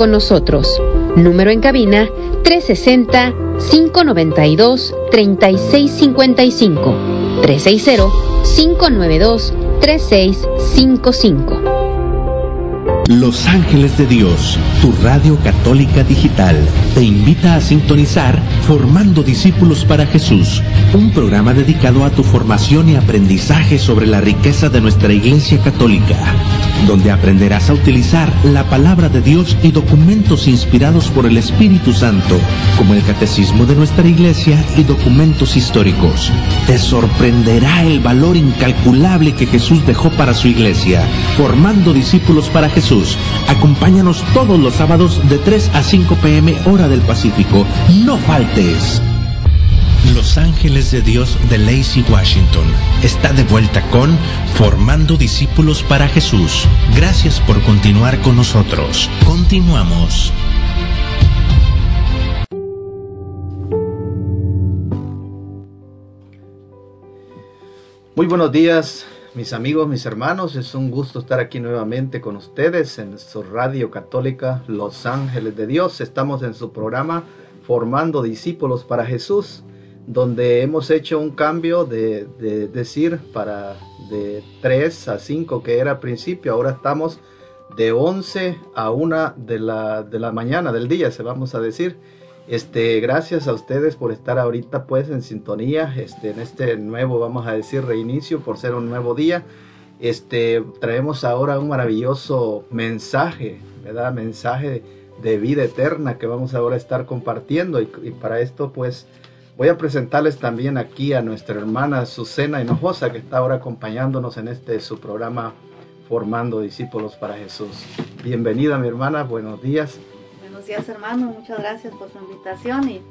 con nosotros. Número en cabina 360-592-3655. 360-592-3655. Los Ángeles de Dios, tu radio católica digital, te invita a sintonizar Formando Discípulos para Jesús, un programa dedicado a tu formación y aprendizaje sobre la riqueza de nuestra Iglesia Católica, donde aprenderás a utilizar la palabra de Dios y documentos inspirados por el Espíritu Santo, como el Catecismo de nuestra Iglesia y documentos históricos. Te sorprenderá el valor incalculable que Jesús dejó para su Iglesia, formando discípulos para Jesús Acompáñanos todos los sábados de 3 a 5 pm hora del Pacífico. No faltes. Los Ángeles de Dios de Lacey Washington está de vuelta con Formando Discípulos para Jesús. Gracias por continuar con nosotros. Continuamos. Muy buenos días, mis amigos, mis hermanos, es un gusto estar aquí nuevamente con ustedes en su radio católica Los Ángeles de Dios. Estamos en su programa Formando Discípulos para Jesús, donde hemos hecho un cambio de, decir para de 3 a 5 que era al principio, ahora estamos de 11 a 1 de la, de la mañana del día, se vamos a decir. Este, gracias a ustedes por estar ahorita pues en sintonía, este, en este nuevo, vamos a decir, reinicio por ser un nuevo día. Este, traemos ahora un maravilloso mensaje, ¿verdad? Mensaje de vida eterna que vamos ahora a estar compartiendo y, para esto pues voy a presentarles también aquí a nuestra hermana Susana Hinojosa que está ahora acompañándonos en este su programa Formando Discípulos para Jesús. Bienvenida mi hermana, buenos días días hermano, muchas gracias por su invitación y,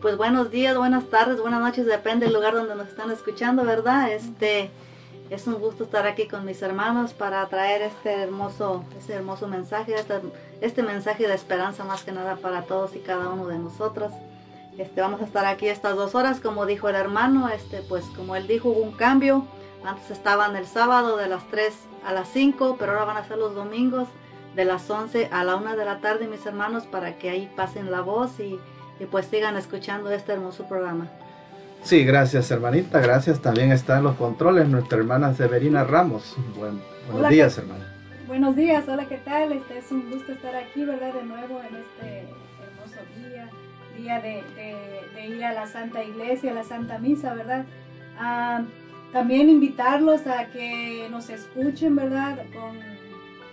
pues buenos días, buenas tardes, buenas noches, depende del lugar donde nos están escuchando, ¿verdad? Este es un gusto estar aquí con mis hermanos para traer este hermoso, este hermoso mensaje, este mensaje de esperanza más que nada para todos y cada uno de nosotros. Este, vamos a estar aquí estas dos horas, como dijo el hermano, este, pues como él dijo, hubo un cambio. Antes estaban el sábado de las 3 a las 5, pero ahora van a ser los domingos de las 11 a la 1 de la tarde, mis hermanos, para que ahí pasen la voz y, pues sigan escuchando este hermoso programa. Sí, gracias hermanita, gracias. También está en los controles nuestra hermana Severina Ramos. buenos días, hermana. Buenos días, hola, ¿qué tal? Este es un gusto estar aquí, ¿verdad? De nuevo en este día de, ir a la Santa Iglesia, a la Santa Misa, ¿verdad? Ah, también invitarlos a que nos escuchen, ¿verdad? Con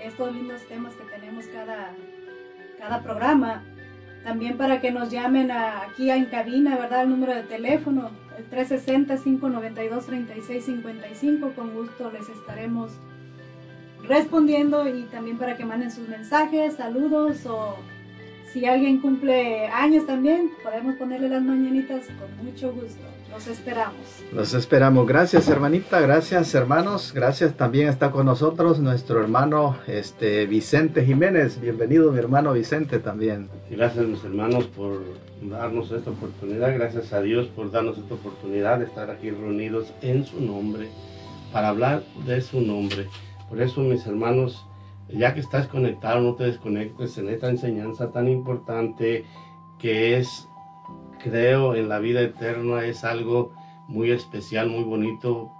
estos lindos temas que tenemos cada, cada programa. También para que nos llamen aquí en cabina, ¿verdad? El número de teléfono, el 360-592-3655. Con gusto les estaremos respondiendo y también para que manden sus mensajes, saludos o si alguien cumple años también, podemos ponerle las mañanitas con mucho gusto. Los esperamos. Los esperamos. Gracias, hermanita. Gracias, hermanos. Gracias. También está con nosotros nuestro hermano este, Vicente Jiménez. Bienvenido, mi hermano Vicente, también. Gracias, mis hermanos, por darnos esta oportunidad. Gracias a Dios por darnos esta oportunidad de estar aquí reunidos en su nombre, para hablar de su nombre. Por eso, mis hermanos, ya que estás conectado, no te desconectes en esta enseñanza tan importante que es creo en la vida eterna es algo muy especial, muy bonito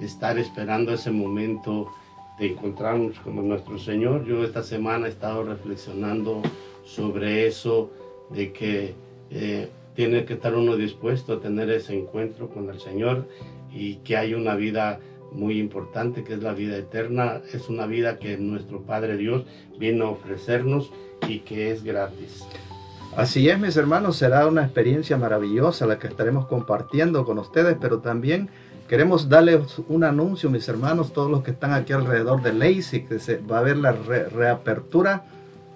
estar esperando ese momento de encontrarnos con nuestro Señor. Yo esta semana he estado reflexionando sobre eso, de que eh, tiene que estar uno dispuesto a tener ese encuentro con el Señor y que hay una vida muy importante que es la vida eterna. Es una vida que nuestro Padre Dios viene a ofrecernos y que es gratis. Así es, mis hermanos, será una experiencia maravillosa la que estaremos compartiendo con ustedes, pero también queremos darles un anuncio, mis hermanos, todos los que están aquí alrededor de Lacey, que se va a ver la reapertura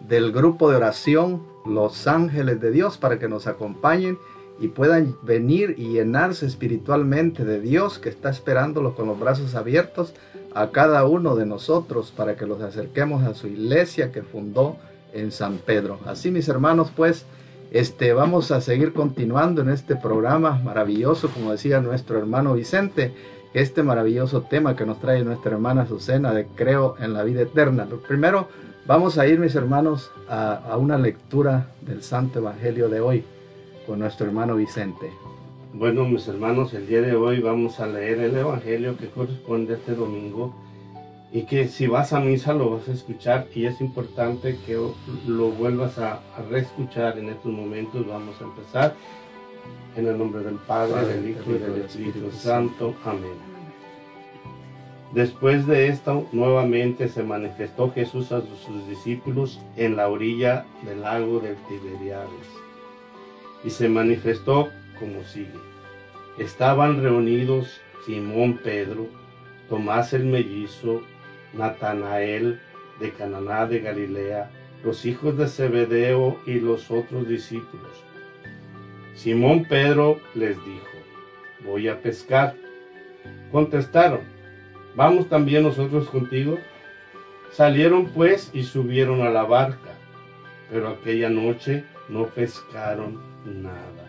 del grupo de oración Los Ángeles de Dios para que nos acompañen y puedan venir y llenarse espiritualmente de Dios que está esperándolos con los brazos abiertos a cada uno de nosotros para que los acerquemos a su iglesia que fundó en San Pedro. Así mis hermanos, pues, este, vamos a seguir continuando en este programa maravilloso, como decía nuestro hermano Vicente, este maravilloso tema que nos trae nuestra hermana Susana de Creo en la vida eterna. Pero primero Vamos a ir, mis hermanos, a una lectura del Santo Evangelio de hoy con nuestro hermano Vicente. Bueno, mis hermanos, el día de hoy vamos a leer el Evangelio que corresponde a este domingo y que si vas a misa lo vas a escuchar y es importante que lo vuelvas a, a reescuchar en estos momentos. Vamos a empezar en el nombre del Padre, Padre, del Hijo y del Espíritu. Santo. Amén. Después de esto, nuevamente se manifestó Jesús a sus discípulos en la orilla del lago de Tiberiades. Y se manifestó como sigue. Estaban reunidos Simón Pedro, Tomás el mellizo, Natanael de Cananá de Galilea, los hijos de Zebedeo y los otros discípulos. Simón Pedro les dijo, voy a pescar. Contestaron, ¿vamos también nosotros contigo? Salieron pues y subieron a la barca, pero aquella noche no pescaron nada.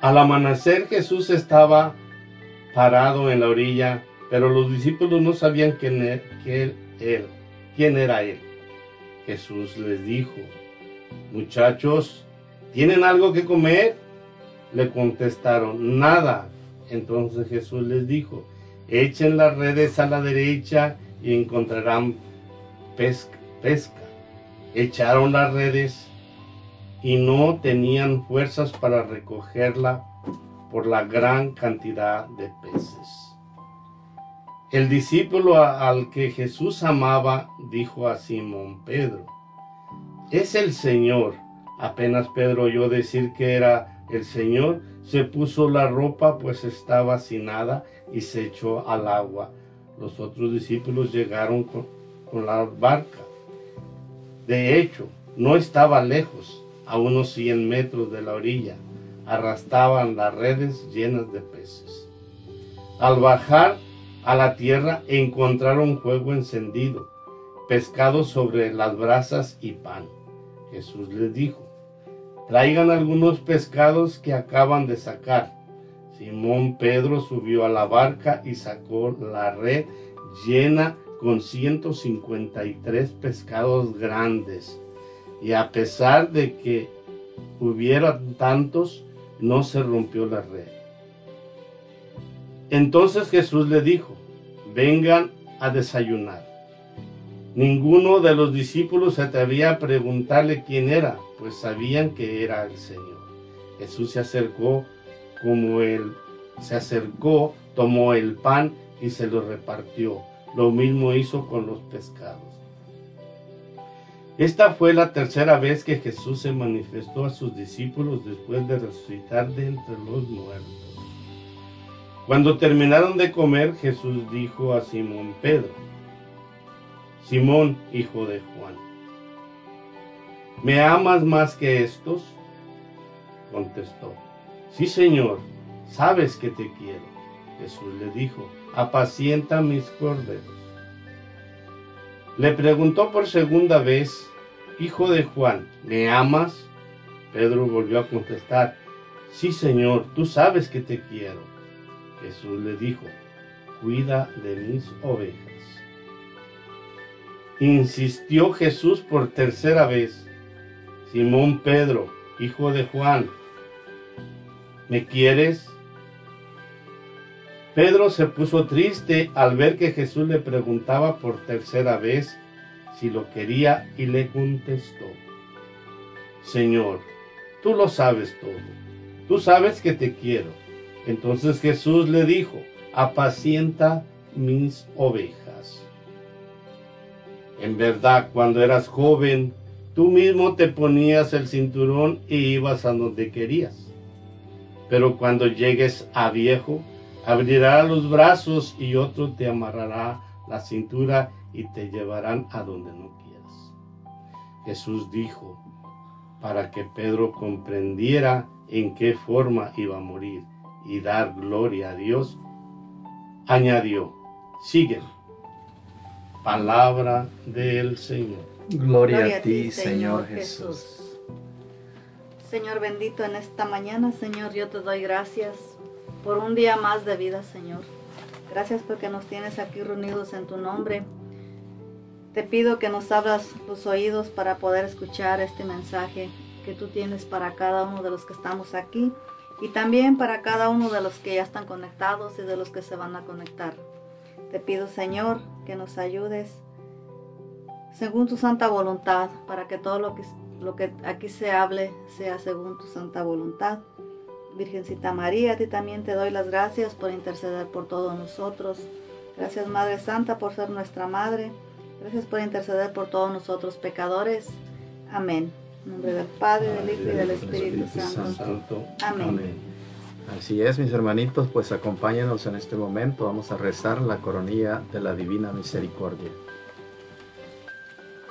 Al amanecer Jesús estaba parado en la orilla, pero los discípulos no sabían quién era, quién, él, quién era él. Jesús les dijo, muchachos, ¿tienen algo que comer? Le contestaron, nada. Entonces Jesús les dijo, echen las redes a la derecha y encontrarán pesca. pesca. Echaron las redes y no tenían fuerzas para recogerla por la gran cantidad de peces. El discípulo al que Jesús amaba dijo a Simón Pedro, es el Señor. Apenas Pedro oyó decir que era el Señor, se puso la ropa pues estaba sin nada y se echó al agua. Los otros discípulos llegaron con, con la barca. De hecho, no estaba lejos, a unos 100 metros de la orilla. Arrastraban las redes llenas de peces. Al bajar a la tierra encontraron fuego encendido, pescado sobre las brasas y pan. Jesús les dijo, traigan algunos pescados que acaban de sacar. Simón Pedro subió a la barca y sacó la red llena con 153 pescados grandes. Y a pesar de que hubiera tantos, no se rompió la red. Entonces Jesús le dijo, vengan a desayunar. Ninguno de los discípulos se atrevía a preguntarle quién era, pues sabían que era el Señor. Jesús se acercó como él se acercó, tomó el pan y se lo repartió. Lo mismo hizo con los pescados. Esta fue la tercera vez que Jesús se manifestó a sus discípulos después de resucitar de entre los muertos. Cuando terminaron de comer, Jesús dijo a Simón Pedro, Simón, hijo de Juan, ¿me amas más que estos? Contestó, sí Señor, sabes que te quiero. Jesús le dijo, apacienta mis corderos. Le preguntó por segunda vez, hijo de Juan, ¿me amas? Pedro volvió a contestar, sí Señor, tú sabes que te quiero. Jesús le dijo, cuida de mis ovejas. Insistió Jesús por tercera vez, Simón Pedro, hijo de Juan, ¿me quieres? Pedro se puso triste al ver que Jesús le preguntaba por tercera vez si lo quería y le contestó, Señor, tú lo sabes todo, tú sabes que te quiero. Entonces Jesús le dijo, apacienta mis ovejas. En verdad, cuando eras joven, tú mismo te ponías el cinturón y ibas a donde querías. Pero cuando llegues a viejo, abrirá los brazos y otro te amarrará la cintura y te llevarán a donde no quieras. Jesús dijo, para que Pedro comprendiera en qué forma iba a morir y dar gloria a Dios, añadió, sígueme. Palabra del Señor. Gloria, a ti, Señor Jesús. Señor bendito, en esta mañana, Señor, yo te doy gracias por un día más de vida, Señor. Gracias porque nos tienes aquí reunidos en tu nombre. te pido que nos abras los oídos para poder escuchar este mensaje que tú tienes para cada uno de los que estamos aquí y también para cada uno de los que ya están conectados y de los que se van a conectar. Te pido, Señor, que nos ayudes según tu santa voluntad, para que todo lo que, lo que aquí se hable sea según tu santa voluntad. Virgencita María, a ti también te doy las gracias por interceder por todos nosotros. Gracias Madre Santa por ser nuestra Madre. Gracias por interceder por todos nosotros pecadores. Amén. En nombre del Padre, del Hijo y del Espíritu Santo. Amén. Así es, mis hermanitos, pues acompáñenos en este momento. Vamos a rezar la coronilla de la Divina Misericordia.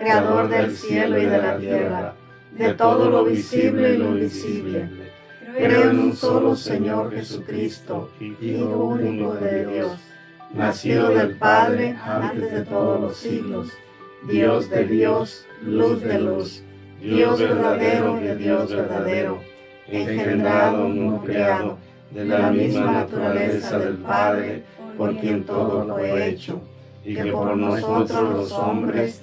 Creador del cielo y de la tierra, de todo lo visible y lo invisible. Creo en un solo Señor Jesucristo, Hijo único de Dios nacido del Padre antes de todos los siglos, Dios de Dios, luz de luz, Dios verdadero de Dios verdadero, engendrado, no creado, de la misma naturaleza del Padre, por quien todo fue hecho, y que por nosotros los hombres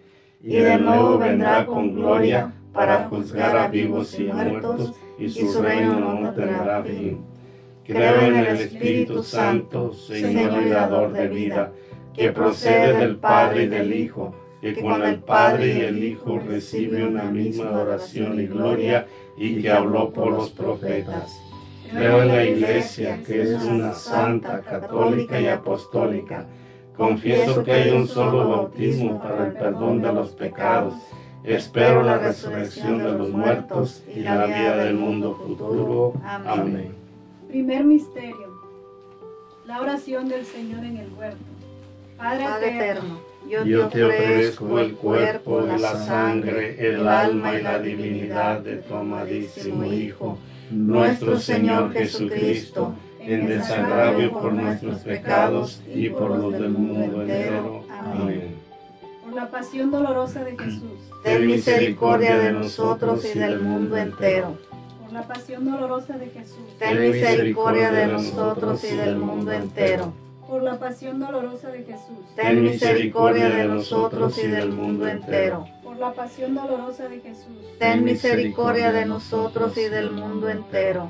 y de nuevo vendrá con gloria para juzgar a vivos y muertos, y su reino no tendrá fin. Creo en el Espíritu Santo, Señor y dador de vida, que procede del Padre y del Hijo, que con el Padre y el Hijo recibe una misma adoración y gloria y que habló por los profetas. Creo en la Iglesia, que es una santa, católica y apostólica. Confieso que hay un solo bautismo para el perdón de los pecados. Espero la resurrección de los muertos y la vida del mundo futuro. Amén. Primer misterio. La oración del Señor en el huerto. Padre, eterno, yo, te ofrezco el cuerpo, la sangre, el alma y la divinidad de tu amadísimo Hijo, nuestro Señor Jesucristo, en desagravio por nuestros pecados y por los del mundo entero. Amén. Por la pasión dolorosa de Jesús. Ten misericordia de nosotros y del mundo entero. Por la pasión dolorosa de Jesús. Ten misericordia de nosotros y del mundo entero por la pasión dolorosa de Jesús. Ten misericordia de nosotros y del mundo entero. Por la pasión dolorosa de Jesús. Ten misericordia de nosotros y del mundo entero.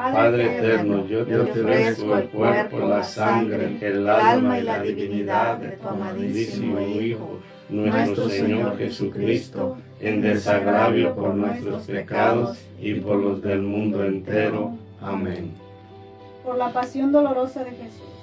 Padre eterno, yo te ofrezco el cuerpo, la sangre, el alma y la divinidad de tu amadísimo Hijo, nuestro Señor Jesucristo, en desagravio por nuestros pecados y por los del mundo entero. Amén. Por la pasión dolorosa de Jesús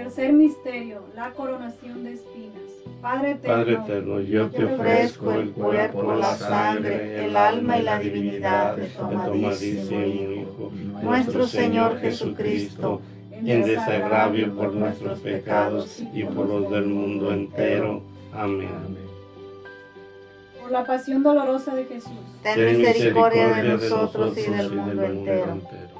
Tercer misterio, la coronación de espinas. Padre eterno, Padre eterno, yo te ofrezco el cuerpo, la sangre, el alma y la divinidad de tu amadísimo Hijo, nuestro Señor Jesucristo, en desagravio por nuestros pecados y por los del mundo entero. Amén. Por la pasión dolorosa de Jesús. Ten misericordia de nosotros y del mundo entero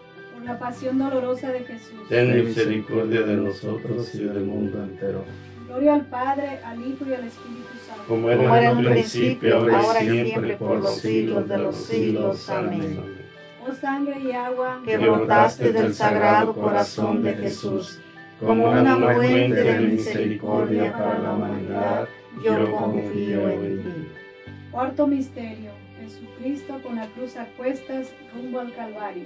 Por la pasión dolorosa de Jesús. Ten misericordia de nosotros y del mundo entero. Gloria al Padre, al Hijo y al Espíritu Santo. Como era en un principio, ahora y siempre, por los siglos de los siglos. Amén oh sangre y agua que brotaste del sagrado corazón de Jesús, como una fuente de misericordia para la humanidad, yo confío en ti. Cuarto misterio, Jesucristo con la cruz a cuestas rumbo al Calvario.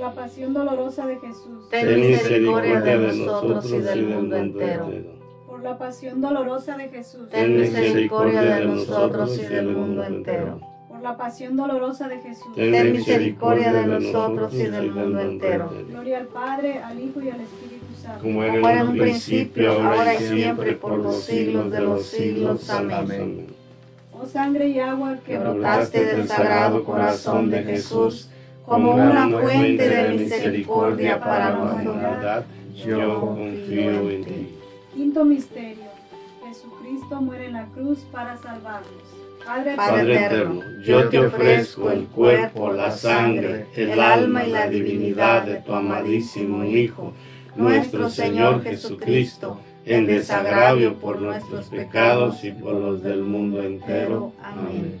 Por la pasión dolorosa de Jesús. Ten misericordia de nosotros y del mundo entero. Por la pasión dolorosa de Jesús. Ten misericordia de nosotros y del mundo entero la pasión dolorosa de Jesús. Ten misericordia de nosotros y del mundo entero. Gloria al Padre, al Hijo y al Espíritu Santo. Como era en un principio, ahora y siempre, por los siglos de los siglos. Amén. Oh sangre y agua que brotaste del sagrado corazón de Jesús, como una fuente de misericordia para la humanidad, yo confío en ti. Quinto misterio. Jesucristo muere en la cruz para salvarnos. Padre, eterno, yo te ofrezco el cuerpo, la sangre, el alma y la divinidad de tu amadísimo Hijo, nuestro Señor Jesucristo, en desagravio por nuestros pecados y por los del mundo entero. Amén.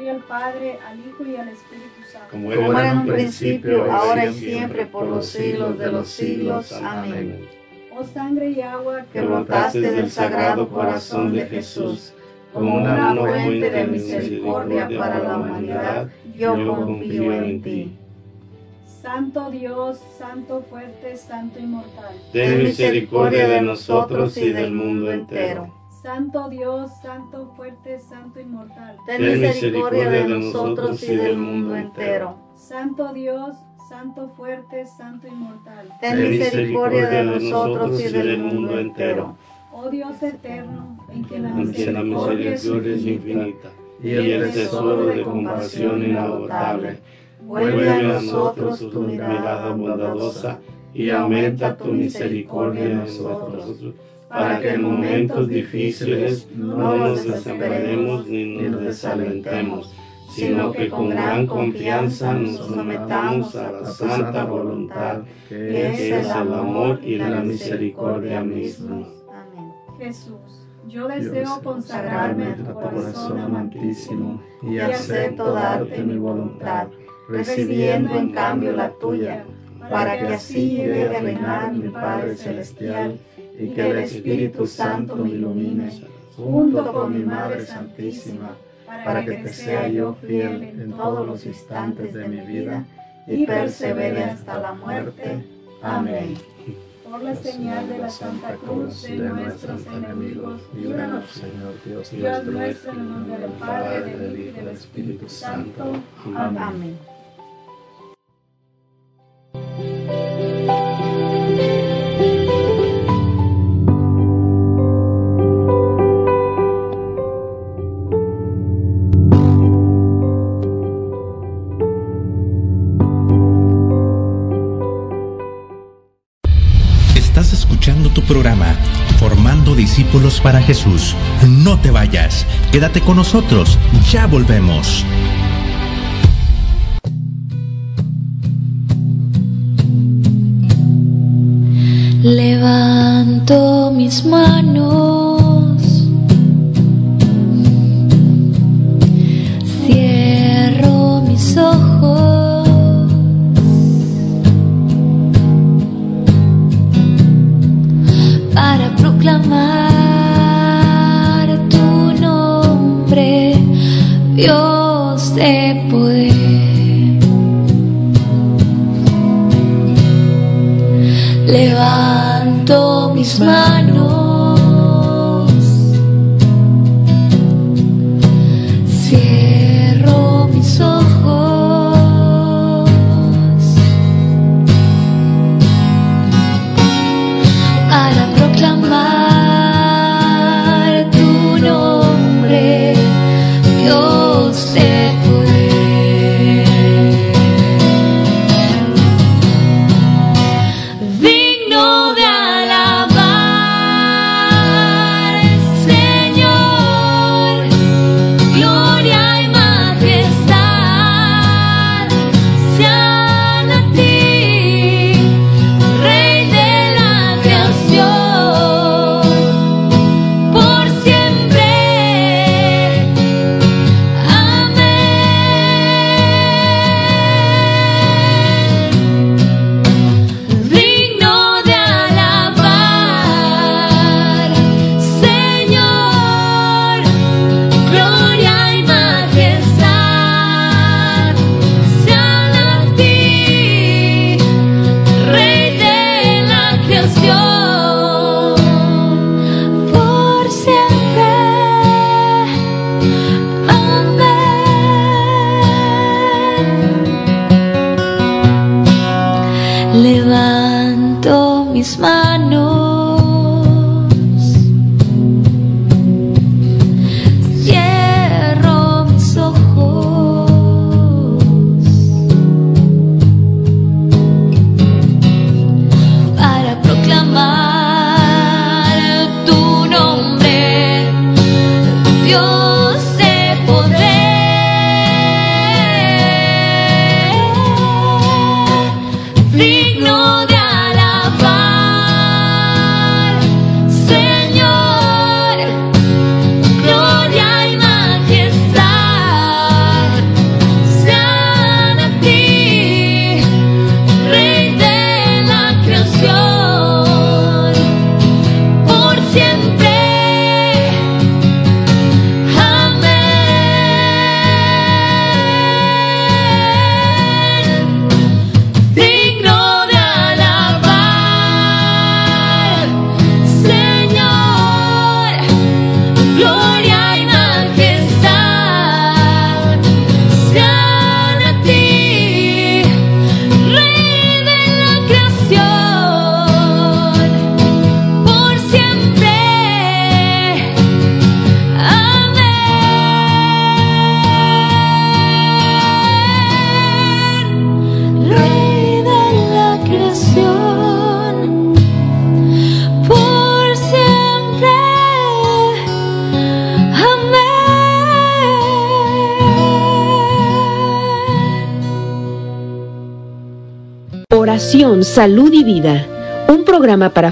Gloria al Padre, al Hijo y al Espíritu Santo. Como era en un principio, ahora y siempre, por los siglos de los siglos. Amén. Oh sangre y agua que brotaste del sagrado corazón de Jesús como una fuente de misericordia para la humanidad, yo confío en ti. Santo Dios, Santo fuerte, Santo inmortal. Ten misericordia de nosotros y del mundo entero. Santo Dios, Santo fuerte, Santo inmortal. Ten misericordia de nosotros y del mundo entero. Santo Dios, Santo fuerte, Santo inmortal. Ten misericordia de nosotros y del mundo entero. Oh Dios eterno, en que la misericordia es infinita y el tesoro de compasión inagotable. Vuelve a nosotros tu mirada bondadosa y aumenta tu misericordia en nosotros, para que en momentos difíciles no nos desesperemos ni nos desalentemos, sino que con gran confianza nos sometamos a la santa voluntad, que es el amor y la misericordia misma. Jesús, yo deseo consagrarme a tu corazón amantísimo y acepto darte mi voluntad, recibiendo en cambio la tuya, para que así llegue a reinar mi Padre Celestial y que el Espíritu Santo me ilumine junto con mi Madre Santísima, para que te sea yo fiel en todos los instantes de mi vida y persevere hasta la muerte. Amén por la señal de la Santa Cruz de nuestros enemigos, líbranos, Señor Dios, Dios nuestro, en el nombre del Padre, del Hijo y del Espíritu Santo. Amén. Programa Formando Discípulos para Jesús. No te vayas, quédate con nosotros, ya volvemos. Levanto mis manos, Levanto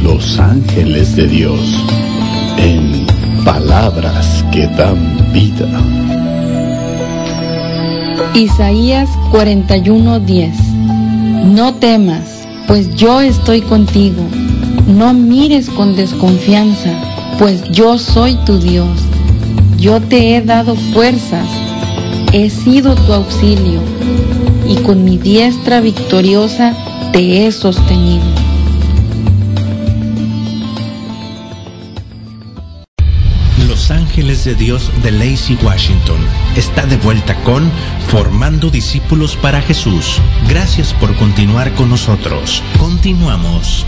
Los Ángeles de Dios, en palabras que dan vida. Isaías 41:10 No temas, pues yo estoy contigo. No mires con desconfianza, pues yo soy tu Dios. Yo te he dado fuerzas, he sido tu auxilio, y con mi diestra victoriosa te he sostenido. Ángeles de Dios de Lacey Washington está de vuelta con Formando Discípulos para Jesús. Gracias por continuar con nosotros. Continuamos.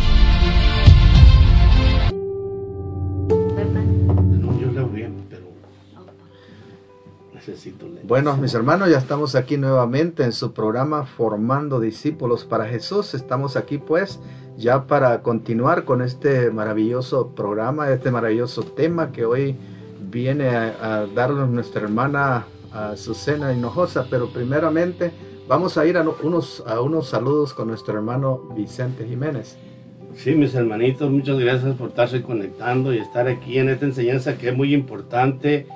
Bueno, mis hermanos, ya estamos aquí nuevamente en su programa Formando Discípulos para Jesús. Estamos aquí pues ya para continuar con este maravilloso programa, este maravilloso tema que hoy viene a, a darnos nuestra hermana Azucena Hinojosa. Pero primeramente vamos a ir a no- unos, a unos saludos con nuestro hermano Vicente Jiménez. Sí, mis hermanitos, muchas gracias por estarse conectando y estar aquí en esta enseñanza que es muy importante.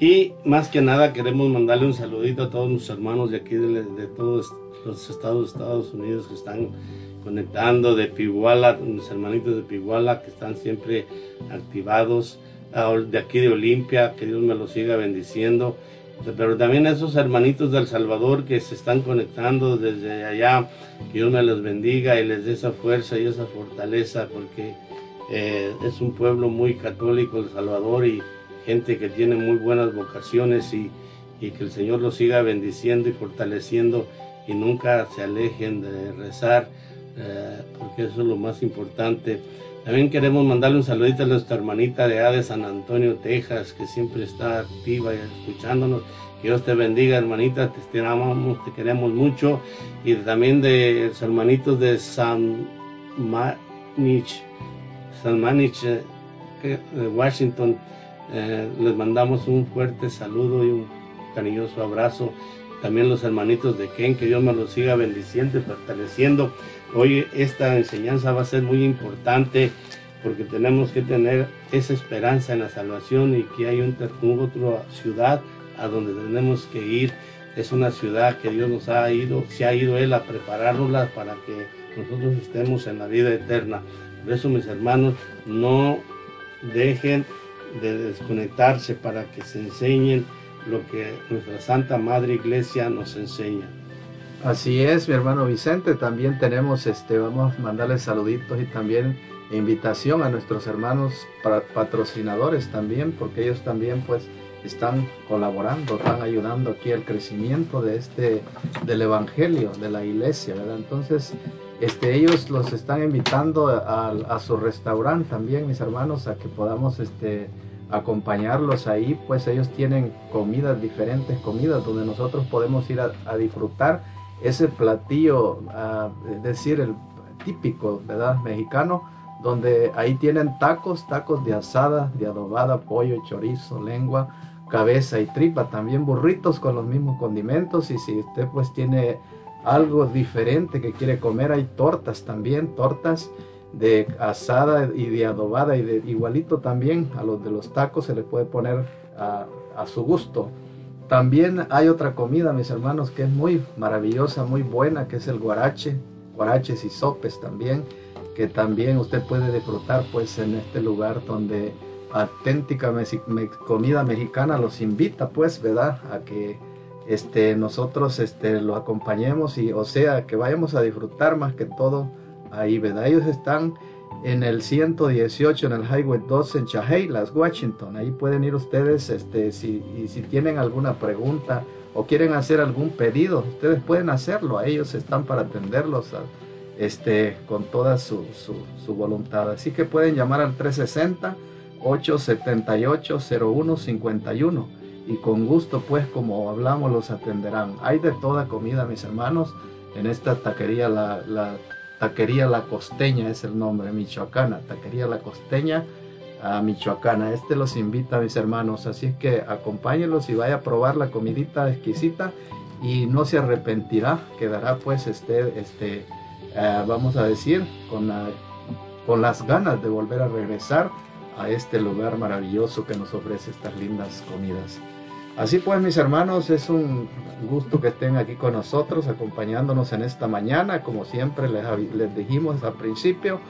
Y más que nada queremos mandarle un saludito a todos nuestros hermanos de aquí, de, de todos los estados Estados Unidos que están conectando, de Piguala, mis hermanitos de Piguala que están siempre activados, de aquí de Olimpia, que Dios me los siga bendiciendo. Pero también a esos hermanitos del Salvador que se están conectando desde allá, que Dios me los bendiga y les dé esa fuerza y esa fortaleza, porque eh, es un pueblo muy católico El Salvador y gente que tiene muy buenas vocaciones y, y que el Señor los siga bendiciendo y fortaleciendo y nunca se alejen de rezar, eh, porque eso es lo más importante. También queremos mandarle un saludito a nuestra hermanita de allá de San Antonio, Texas, que siempre está activa y escuchándonos. Que Dios te bendiga, hermanita, te estimamos, te queremos mucho. Y también de los hermanitos de San Manich, Salmanich, eh, eh, Washington, eh, les mandamos un fuerte saludo y un cariñoso abrazo. También los hermanitos de Ken, que Dios me los siga bendiciendo y fortaleciendo. Hoy esta enseñanza va a ser muy importante porque tenemos que tener esa esperanza en la salvación y que hay un, otra ciudad a donde tenemos que ir. Es una ciudad que Dios nos ha ido, se ha ido Él a prepararla para que nosotros estemos en la vida eterna. Por eso, mis hermanos, no dejen de desconectarse para que se enseñen lo que nuestra Santa Madre Iglesia nos enseña. Así es, mi hermano Vicente, también tenemos, este, vamos a mandarles saluditos y también invitación a nuestros hermanos patrocinadores también, porque ellos también pues están colaborando, están ayudando aquí al crecimiento de este, del evangelio, de la iglesia, ¿verdad? Entonces, este, ellos los están invitando a, su restaurante también, mis hermanos, a que podamos este, acompañarlos ahí, pues ellos tienen comidas, diferentes comidas, donde nosotros podemos ir a, disfrutar ese platillo, es decir, el típico, ¿verdad? Mexicano, donde ahí tienen tacos, tacos de asada, de adobada, pollo, chorizo, lengua, cabeza y tripa, también burritos con los mismos condimentos y si usted pues tiene algo diferente que quiere comer, hay tortas también, tortas de asada y de adobada y de igualito también a los de los tacos se le puede poner a, a su gusto. También hay otra comida, mis hermanos, que es muy maravillosa, muy buena, que es el guarache, guaraches y sopes también, que también usted puede disfrutar pues en este lugar donde auténtica comida mexicana los invita pues, ¿verdad? A que este, nosotros este, lo acompañemos y o sea que vayamos a disfrutar más que todo ahí, ¿verdad? Ellos están en el 118 en el Highway 2 en Chehalis, Washington. Ahí pueden ir ustedes este, si, y si tienen alguna pregunta o quieren hacer algún pedido, ustedes pueden hacerlo. Ellos están para atenderlos este, con toda su, su, voluntad. Así que pueden llamar al 360 878 0151 y con gusto pues como hablamos los atenderán. Hay de toda comida mis hermanos en esta taquería la taquería La Costeña es el nombre, Michoacana, taquería La Costeña a Michoacana. Este los invita mis hermanos, así que acompáñenlos y vaya a probar la comidita exquisita y no se arrepentirá, quedará pues este, este eh, vamos a decir, con, con las ganas de volver a regresar a este lugar maravilloso que nos ofrece estas lindas comidas. Así pues, mis hermanos, es un gusto que estén aquí con nosotros, acompañándonos en esta mañana. Como siempre les, les dijimos al principio,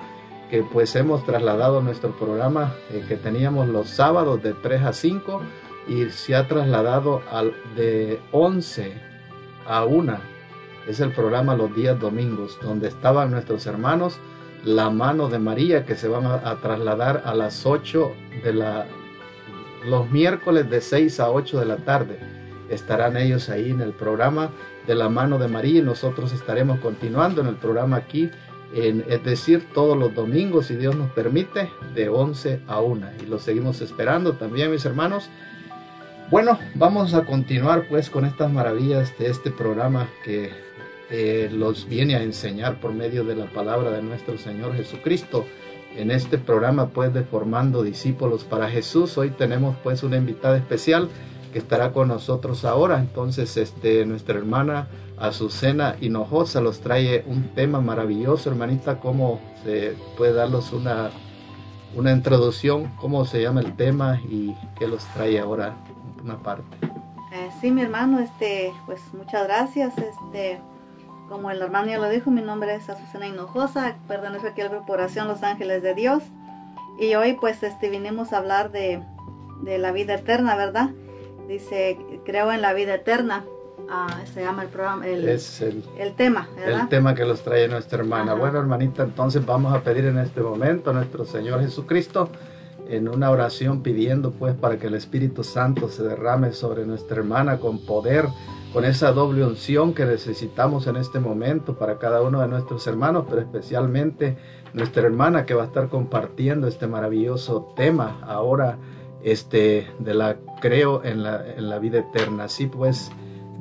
que pues hemos trasladado nuestro programa eh, que teníamos los sábados de 3 a 5 y se ha trasladado al de 11 a 1. Es el programa los días domingos, donde estaban nuestros hermanos La Mano de María, que se van a, trasladar a las 8 de la los miércoles de 6 a 8 de la tarde. Estarán ellos ahí en el programa de la mano de María y nosotros estaremos continuando en el programa aquí, en, es decir, todos los domingos, si Dios nos permite, de 11 a 1. Y los seguimos esperando también, mis hermanos. Bueno, vamos a continuar pues con estas maravillas de este programa que eh, los viene a enseñar por medio de la palabra de nuestro Señor Jesucristo en este programa pues de formando discípulos para Jesús. Hoy tenemos pues una invitada especial que estará con nosotros ahora. Entonces, este, nuestra hermana Azucena Hinojosa los trae un tema maravilloso, hermanita, cómo se puede darlos una, una introducción, cómo se llama el tema y qué los trae ahora una parte. Eh, sí, mi hermano, este, pues muchas gracias, este, como el hermano ya lo dijo, mi nombre es Azucena Hinojosa, pertenezco aquí a la Corporación Los Ángeles de Dios. Y hoy pues este vinimos a hablar de, de la vida eterna, ¿verdad? Dice, creo en la vida eterna. Ah, se llama el programa, el, es el, el tema, ¿verdad? El tema que los trae nuestra hermana. Bueno, hermanita, entonces vamos a pedir en este momento a nuestro Señor Jesucristo en una oración pidiendo pues para que el Espíritu Santo se derrame sobre nuestra hermana con poder con esa doble unción que necesitamos en este momento para cada uno de nuestros hermanos, pero especialmente nuestra hermana que va a estar compartiendo este maravilloso tema ahora este de la creo en la, en la vida eterna. Así pues,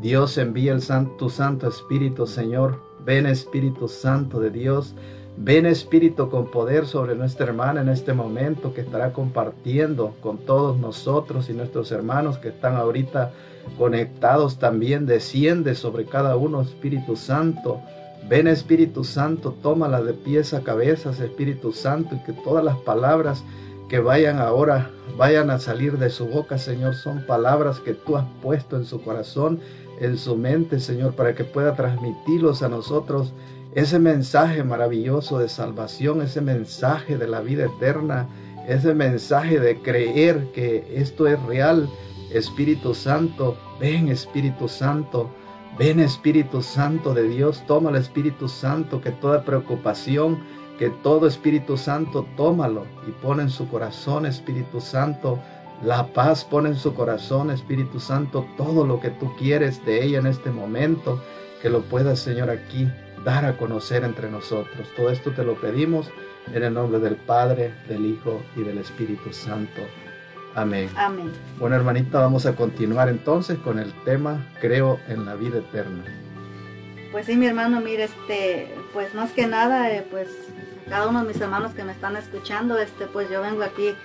Dios envía el santo, tu Santo Espíritu, Señor. Ven Espíritu Santo de Dios, Ven Espíritu con poder sobre nuestra hermana en este momento que estará compartiendo con todos nosotros y nuestros hermanos que están ahorita conectados también. Desciende sobre cada uno, Espíritu Santo. Ven Espíritu Santo, tómala de pies a cabezas, Espíritu Santo, y que todas las palabras que vayan ahora, vayan a salir de su boca, Señor, son palabras que tú has puesto en su corazón, en su mente, Señor, para que pueda transmitirlos a nosotros ese mensaje maravilloso de salvación, ese mensaje de la vida eterna, ese mensaje de creer que esto es real. Espíritu Santo, ven Espíritu Santo, ven Espíritu Santo de Dios, toma el Espíritu Santo, que toda preocupación, que todo Espíritu Santo, tómalo y pone en su corazón, Espíritu Santo, la paz, pone en su corazón, Espíritu Santo, todo lo que tú quieres de ella en este momento, que lo puedas, Señor, aquí dar a conocer entre nosotros. Todo esto te lo pedimos en el nombre del Padre, del Hijo y del Espíritu Santo. Amén. Amén. Bueno, hermanita, vamos a continuar entonces con el tema Creo en la vida eterna. Pues sí, mi hermano, mire, este, pues más que nada, eh, pues cada uno de mis hermanos que me están escuchando, este, pues yo vengo aquí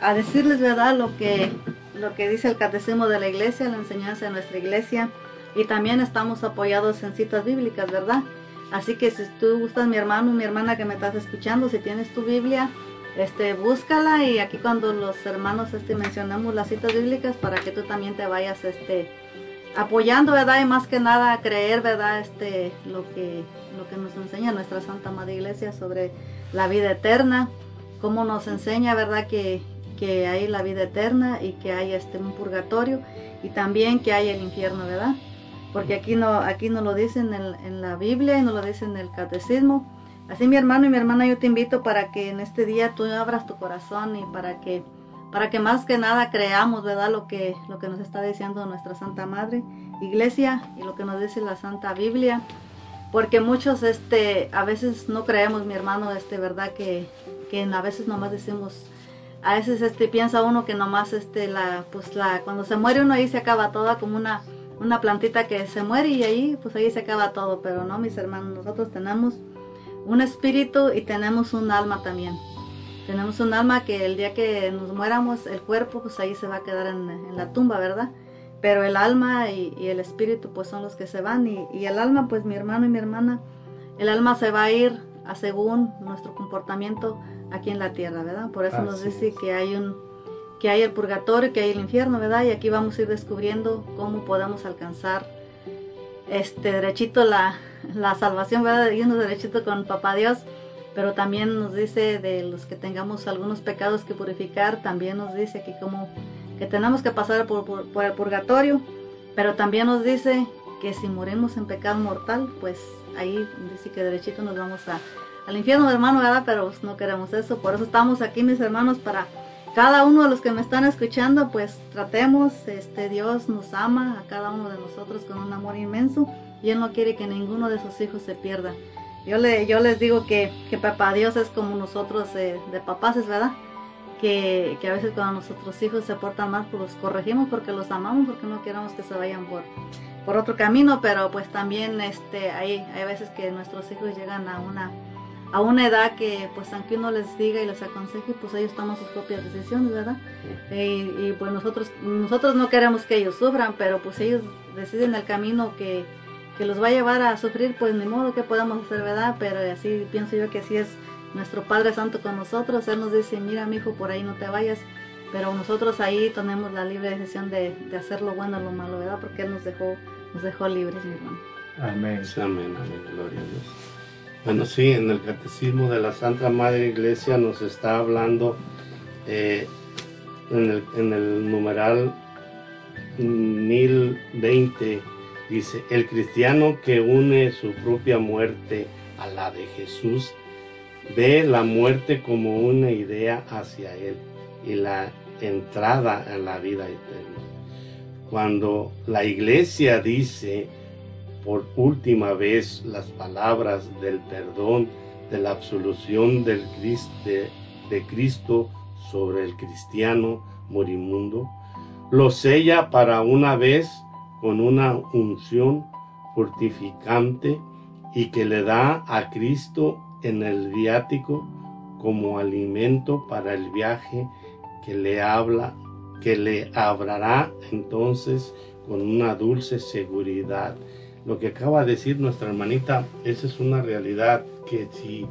a decirles, ¿verdad?, lo que, lo que dice el catecismo de la iglesia, la enseñanza de nuestra iglesia, y también estamos apoyados en citas bíblicas, ¿verdad? Así que si tú gustas, mi hermano, mi hermana que me estás escuchando, si tienes tu Biblia, este, búscala y aquí cuando los hermanos este, mencionamos las citas bíblicas para que tú también te vayas este, apoyando, ¿verdad? Y más que nada creer, ¿verdad? Este, lo que, lo que nos enseña nuestra Santa Madre Iglesia sobre la vida eterna, cómo nos enseña, ¿verdad? Que, que hay la vida eterna y que hay este, un purgatorio y también que hay el infierno, ¿verdad? porque aquí no, aquí no lo dicen en, en, la Biblia y no lo dicen en el catecismo. Así mi hermano y mi hermana yo te invito para que en este día tú abras tu corazón y para que, para que más que nada creamos, ¿verdad? Lo que, lo que nos está diciendo nuestra Santa Madre Iglesia y lo que nos dice la Santa Biblia. Porque muchos, este, a veces no creemos, mi hermano, este, ¿verdad? Que, que a veces nomás decimos, a veces, este, piensa uno que nomás, este, la, pues la, cuando se muere uno ahí se acaba toda como una, una plantita que se muere y ahí pues ahí se acaba todo, pero no mis hermanos, nosotros tenemos un espíritu y tenemos un alma también. Tenemos un alma que el día que nos muéramos, el cuerpo pues ahí se va a quedar en, en la tumba, ¿verdad? Pero el alma y, y, el espíritu pues son los que se van y, y, el alma pues mi hermano y mi hermana, el alma se va a ir a según nuestro comportamiento aquí en la tierra, ¿verdad? Por eso Así nos dice es. que hay un que hay el purgatorio, que hay el infierno, ¿verdad? Y aquí vamos a ir descubriendo cómo podemos alcanzar este derechito la, la salvación, ¿verdad? Irnos derechito con Papá Dios. Pero también nos dice de los que tengamos algunos pecados que purificar, también nos dice aquí como que tenemos que pasar por el purgatorio, pero también nos dice que si morimos en pecado mortal, pues ahí dice que derechito nos vamos a, al infierno, hermano, ¿verdad? Pero pues no queremos eso, por eso estamos aquí, mis hermanos, para cada uno de los que me están escuchando, pues tratemos, este Dios nos ama a cada uno de nosotros con un amor inmenso y Él no quiere que ninguno de sus hijos se pierda. Yo, le, yo les digo que, que papá Dios es como nosotros eh, de papás, verdad, que, que, a veces cuando nuestros hijos se portan mal, pues los corregimos porque los amamos, porque no queremos que se vayan por, por otro camino, pero pues también este, hay, hay veces que nuestros hijos llegan a una a una edad que pues aunque uno les diga y les aconseje, pues ellos toman sus propias decisiones, ¿verdad? Y, y, pues nosotros, nosotros no queremos que ellos sufran, pero pues ellos deciden el camino que, que los va a llevar a sufrir, pues ni modo que podamos hacer, ¿verdad? Pero así pienso yo que así es nuestro Padre Santo con nosotros, Él nos dice, mira mi hijo, por ahí no te vayas, pero nosotros ahí tenemos la libre decisión de, de hacer lo bueno o lo malo, ¿verdad? Porque Él nos dejó, nos dejó libres, mi hermano. Amén, amén, amén, gloria a Dios. Bueno, sí, en el Catecismo de la Santa Madre Iglesia nos está hablando eh, en, el, en, el, numeral 1020, dice, el cristiano que une su propia muerte a la de Jesús, ve la muerte como una idea hacia él y la entrada a la vida eterna. Cuando la iglesia dice, por última vez las palabras del perdón, de la absolución de, de Cristo sobre el cristiano morimundo, lo sella para una vez con una unción fortificante y que le da a Cristo en el viático como alimento para el viaje que le habla, que le hablará entonces con una dulce seguridad. Lo que acaba de decir nuestra hermanita, esa es una realidad que si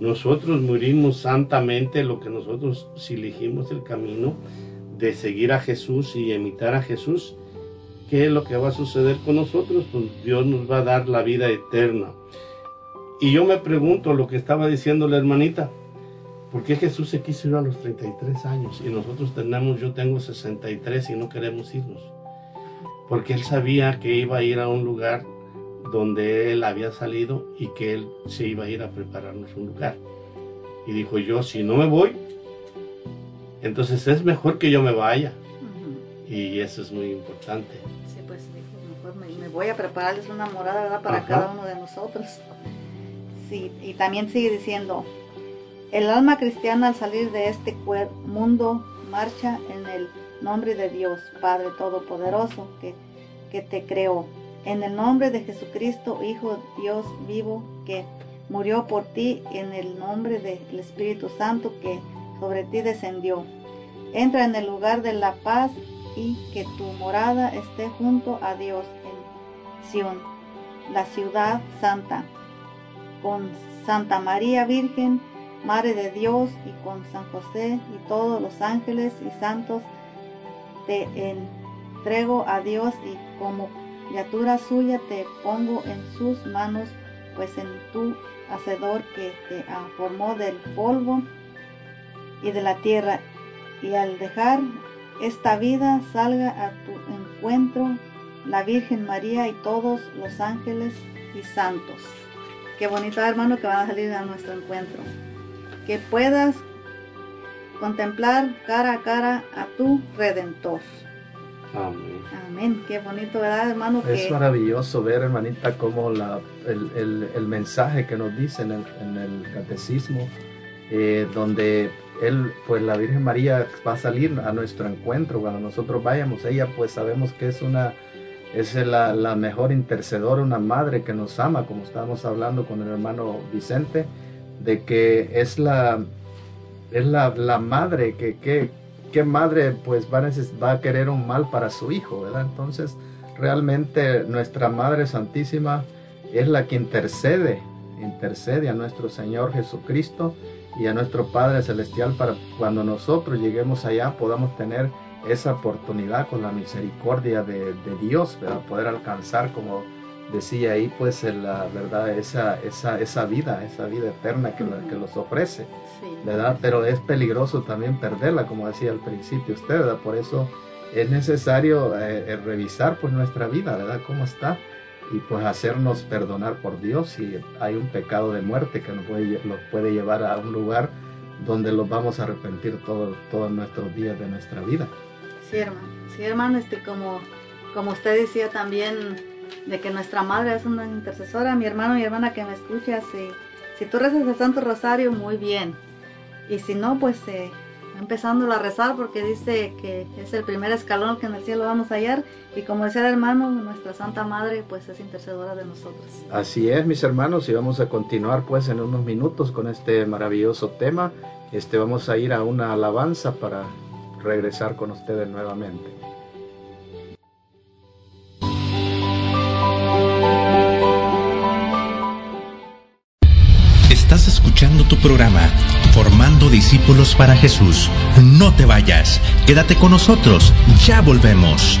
nosotros morimos santamente, lo que nosotros, si elegimos el camino de seguir a Jesús y imitar a Jesús, ¿qué es lo que va a suceder con nosotros? Pues Dios nos va a dar la vida eterna. Y yo me pregunto lo que estaba diciendo la hermanita, ¿por qué Jesús se quiso ir a los 33 años y nosotros tenemos, yo tengo 63 y no queremos irnos? Porque él sabía que iba a ir a un lugar donde él había salido y que él se iba a ir a prepararnos un lugar. Y dijo yo, si no me voy, entonces es mejor que yo me vaya. Y eso es muy importante. Sí, pues mejor me, me voy a prepararles una morada, ¿verdad? Para Ajá. cada uno de nosotros. Sí, y también sigue diciendo, el alma cristiana al salir de este mundo marcha en el nombre de Dios, Padre Todopoderoso, que, que te creó. En el nombre de Jesucristo, Hijo Dios vivo, que murió por ti, en el nombre del Espíritu Santo que sobre ti descendió. Entra en el lugar de la paz y que tu morada esté junto a Dios en Sión, la ciudad santa, con Santa María Virgen, Madre de Dios, y con San José y todos los ángeles y santos, te entrego a Dios y como criatura suya te pongo en sus manos, pues en tu hacedor que te formó del polvo y de la tierra, y al dejar esta vida salga a tu encuentro la Virgen María y todos los ángeles y santos. Qué bonito hermano que van a salir a nuestro encuentro. Que puedas contemplar cara a cara a tu Redentor. Amén. Amén. Qué bonito, ¿verdad, hermano? Es Que maravilloso ver, hermanita, cómo la, el, el- el mensaje que nos dice en el, en el catecismo, eh, donde él, pues la Virgen María va a salir a nuestro encuentro cuando nosotros vayamos. Ella, pues sabemos que es una, es la, mejor intercedora, una madre que nos ama, como estábamos hablando con el hermano Vicente, de que es la, es la, la madre que, que, qué madre pues va a, va a querer un mal para su hijo, ¿verdad? Entonces, realmente nuestra Madre Santísima es la que intercede, intercede a nuestro Señor Jesucristo y a nuestro Padre Celestial para cuando nosotros lleguemos allá podamos tener esa oportunidad con la misericordia de, de Dios, ¿verdad? Poder alcanzar, como decía ahí, pues la verdad, esa, esa, esa vida, esa vida eterna que, la- que los ofrece. sí. ¿verdad? Pero es peligroso también perderla, como decía al principio usted, ¿verdad? Por eso es necesario eh, eh, revisar pues nuestra vida, ¿verdad? ¿Cómo está? Y pues hacernos perdonar por Dios si hay un pecado de muerte que nos puede, nos puede llevar a un lugar donde los vamos a arrepentir todos, todos nuestros días de nuestra vida. Sí, hermano. Sí, hermano, este, como, como usted decía también de que nuestra madre es una intercesora, mi hermano, mi hermana que me escucha, si, si tú rezas el Santo Rosario, muy bien. Y si no, pues eh, empezándolo a rezar porque dice que es el primer escalón que en el cielo vamos a hallar. Y como decía el hermano, nuestra Santa Madre, pues es intercedora de nosotros. Así es, mis hermanos, y vamos a continuar pues en unos minutos con este maravilloso tema. Este vamos a ir a una alabanza para regresar con ustedes nuevamente. Estás escuchando tu programa Discípulos para Jesús. No te vayas, quédate con nosotros, ya volvemos.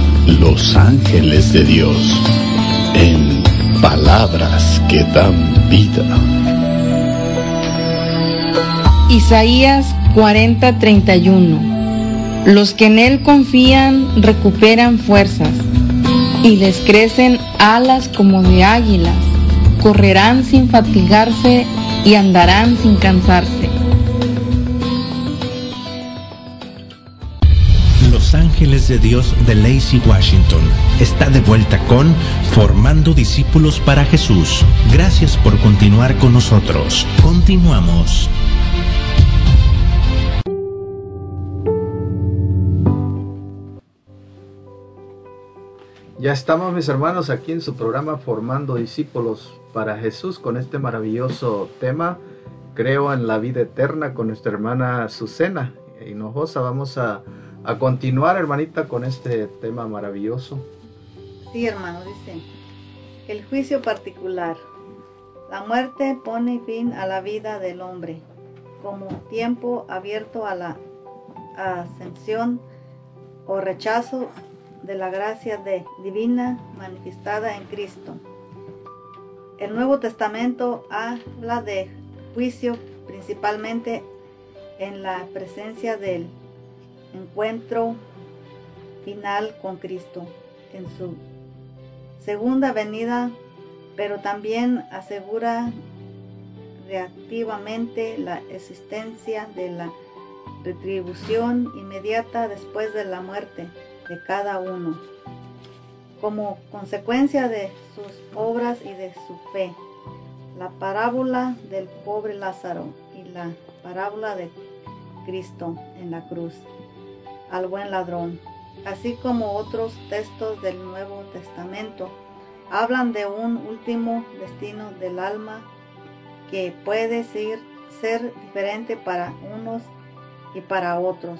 Los Ángeles de Dios, en Palabras que dan vida. Isaías 40:31 Los que en Él confían recuperan fuerzas y les crecen alas como de águilas, correrán sin fatigarse y andarán sin cansarse. De Dios de Lacey Washington está de vuelta con Formando Discípulos para Jesús. Gracias por continuar con nosotros. Continuamos. Ya estamos mis hermanos aquí en su programa Formando Discípulos para Jesús con este maravilloso tema, Creo en la vida eterna con nuestra hermana Susana Hinojosa. Vamos a, a continuar hermanita con este tema maravilloso. Sí, hermano, dice, el juicio particular. La muerte pone fin a la vida del hombre como tiempo abierto a la ascensión o rechazo de la gracia de, divina manifestada en Cristo. El Nuevo Testamento habla de juicio principalmente en la presencia del encuentro final con Cristo en su segunda venida, pero también asegura reactivamente la existencia de la retribución inmediata después de la muerte de cada uno, como consecuencia de sus obras y de su fe. La parábola del pobre Lázaro y la parábola de Cristo en la cruz al buen ladrón, así como otros textos del Nuevo Testamento, hablan de un último destino del alma que puede ser, ser diferente para unos y para otros.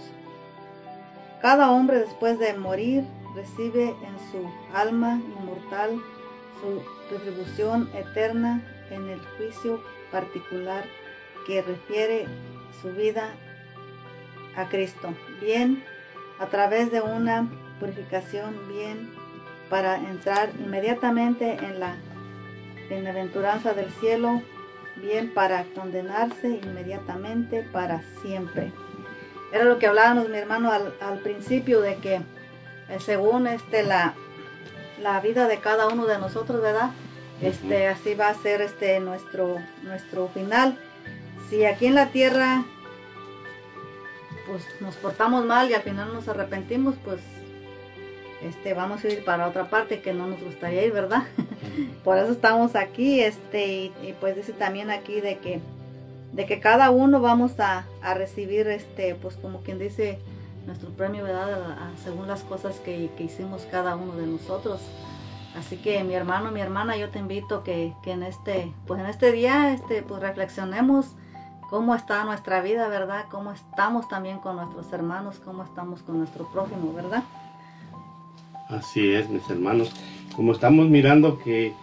Cada hombre después de morir recibe en su alma inmortal su retribución eterna en el juicio particular que refiere su vida a Cristo, bien a través de una purificación, bien para entrar inmediatamente en la bienaventuranza del cielo, bien para condenarse inmediatamente para siempre. Era lo que hablábamos mi hermano al, al principio de que eh, según este la, la vida de cada uno de nosotros, ¿verdad? Este, así va a ser este nuestro, nuestro final. Si aquí en la tierra pues nos portamos mal y al final nos arrepentimos, pues este vamos a ir para otra parte que no nos gustaría ir, ¿verdad? Por eso estamos aquí, este, y, y pues dice también aquí de que de que cada uno vamos a, a recibir este, pues como quien dice, nuestro premio, ¿verdad? A- a- según las cosas que, que hicimos cada uno de nosotros. Así que mi hermano, mi hermana, yo te invito que, que en este, pues en este día, este, pues reflexionemos cómo está nuestra vida, ¿verdad? Cómo estamos también con nuestros hermanos, cómo estamos con nuestro prójimo, ¿verdad? Así es, mis hermanos. Como estamos mirando que,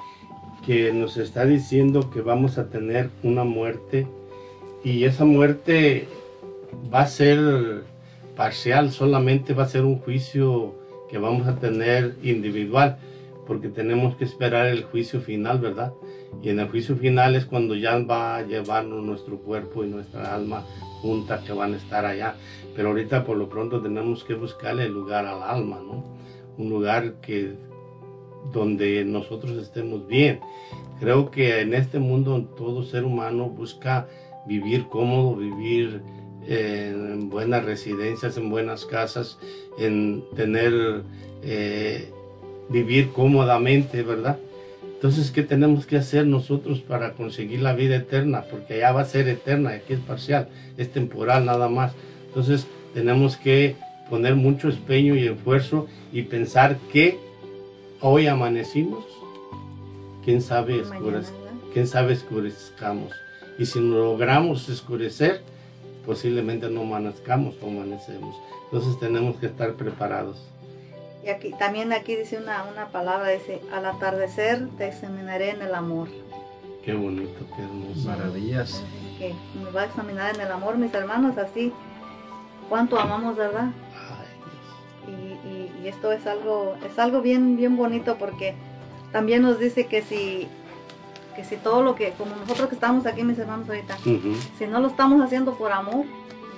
que nos está diciendo que vamos a tener una muerte y esa muerte va a ser parcial, solamente va a ser un juicio que vamos a tener individual, porque tenemos que esperar el juicio final, ¿verdad? Y en el juicio final es cuando ya va a llevarnos nuestro cuerpo y nuestra alma juntas que van a estar allá. Pero ahorita por lo pronto tenemos que buscarle el lugar al alma, ¿no? Un lugar que donde nosotros estemos bien. Creo que en este mundo todo ser humano busca vivir cómodo, vivir eh, en buenas residencias, en buenas casas, en tener, eh, vivir cómodamente, ¿verdad? Entonces, ¿qué tenemos que hacer nosotros para conseguir la vida eterna? Porque allá va a ser eterna, aquí es parcial, es temporal nada más. Entonces, tenemos que poner mucho empeño y esfuerzo y pensar que hoy amanecimos, quién sabe, ¿verdad? quién sabe escurezcamos. Y si no logramos escurecer, posiblemente no amanezcamos o amanecemos. Entonces tenemos que estar preparados. Y aquí, también aquí dice una, una palabra, dice, al atardecer te examinaré en el amor. Qué bonito, qué hermoso. Maravillas. que me va a examinar en el amor, mis hermanos, así cuánto amamos, ¿verdad? Ay, Dios. Y, y- y esto es algo, es algo bien, bien bonito porque también nos dice que si, que si todo lo que, como nosotros que estamos aquí, mis hermanos ahorita, si no lo estamos haciendo por amor,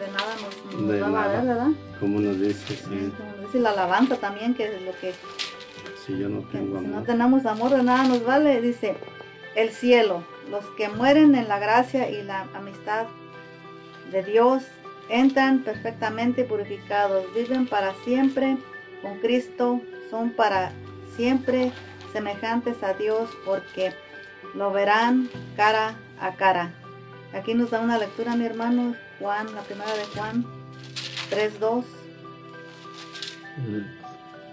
de nada nos, nos De va a valer, nada. ¿verdad? Como nos dice, sí, Como dice la alabanza también, que es lo que, si yo no que tengo si no amor. tenemos amor de nada nos vale, dice, el cielo, los que mueren en la gracia y la amistad de Dios, entran perfectamente purificados, viven para siempre con Cristo, son para siempre semejantes a Dios porque lo verán cara a cara. Aquí nos da una lectura mi hermano Juan, la primera de Juan 3.2.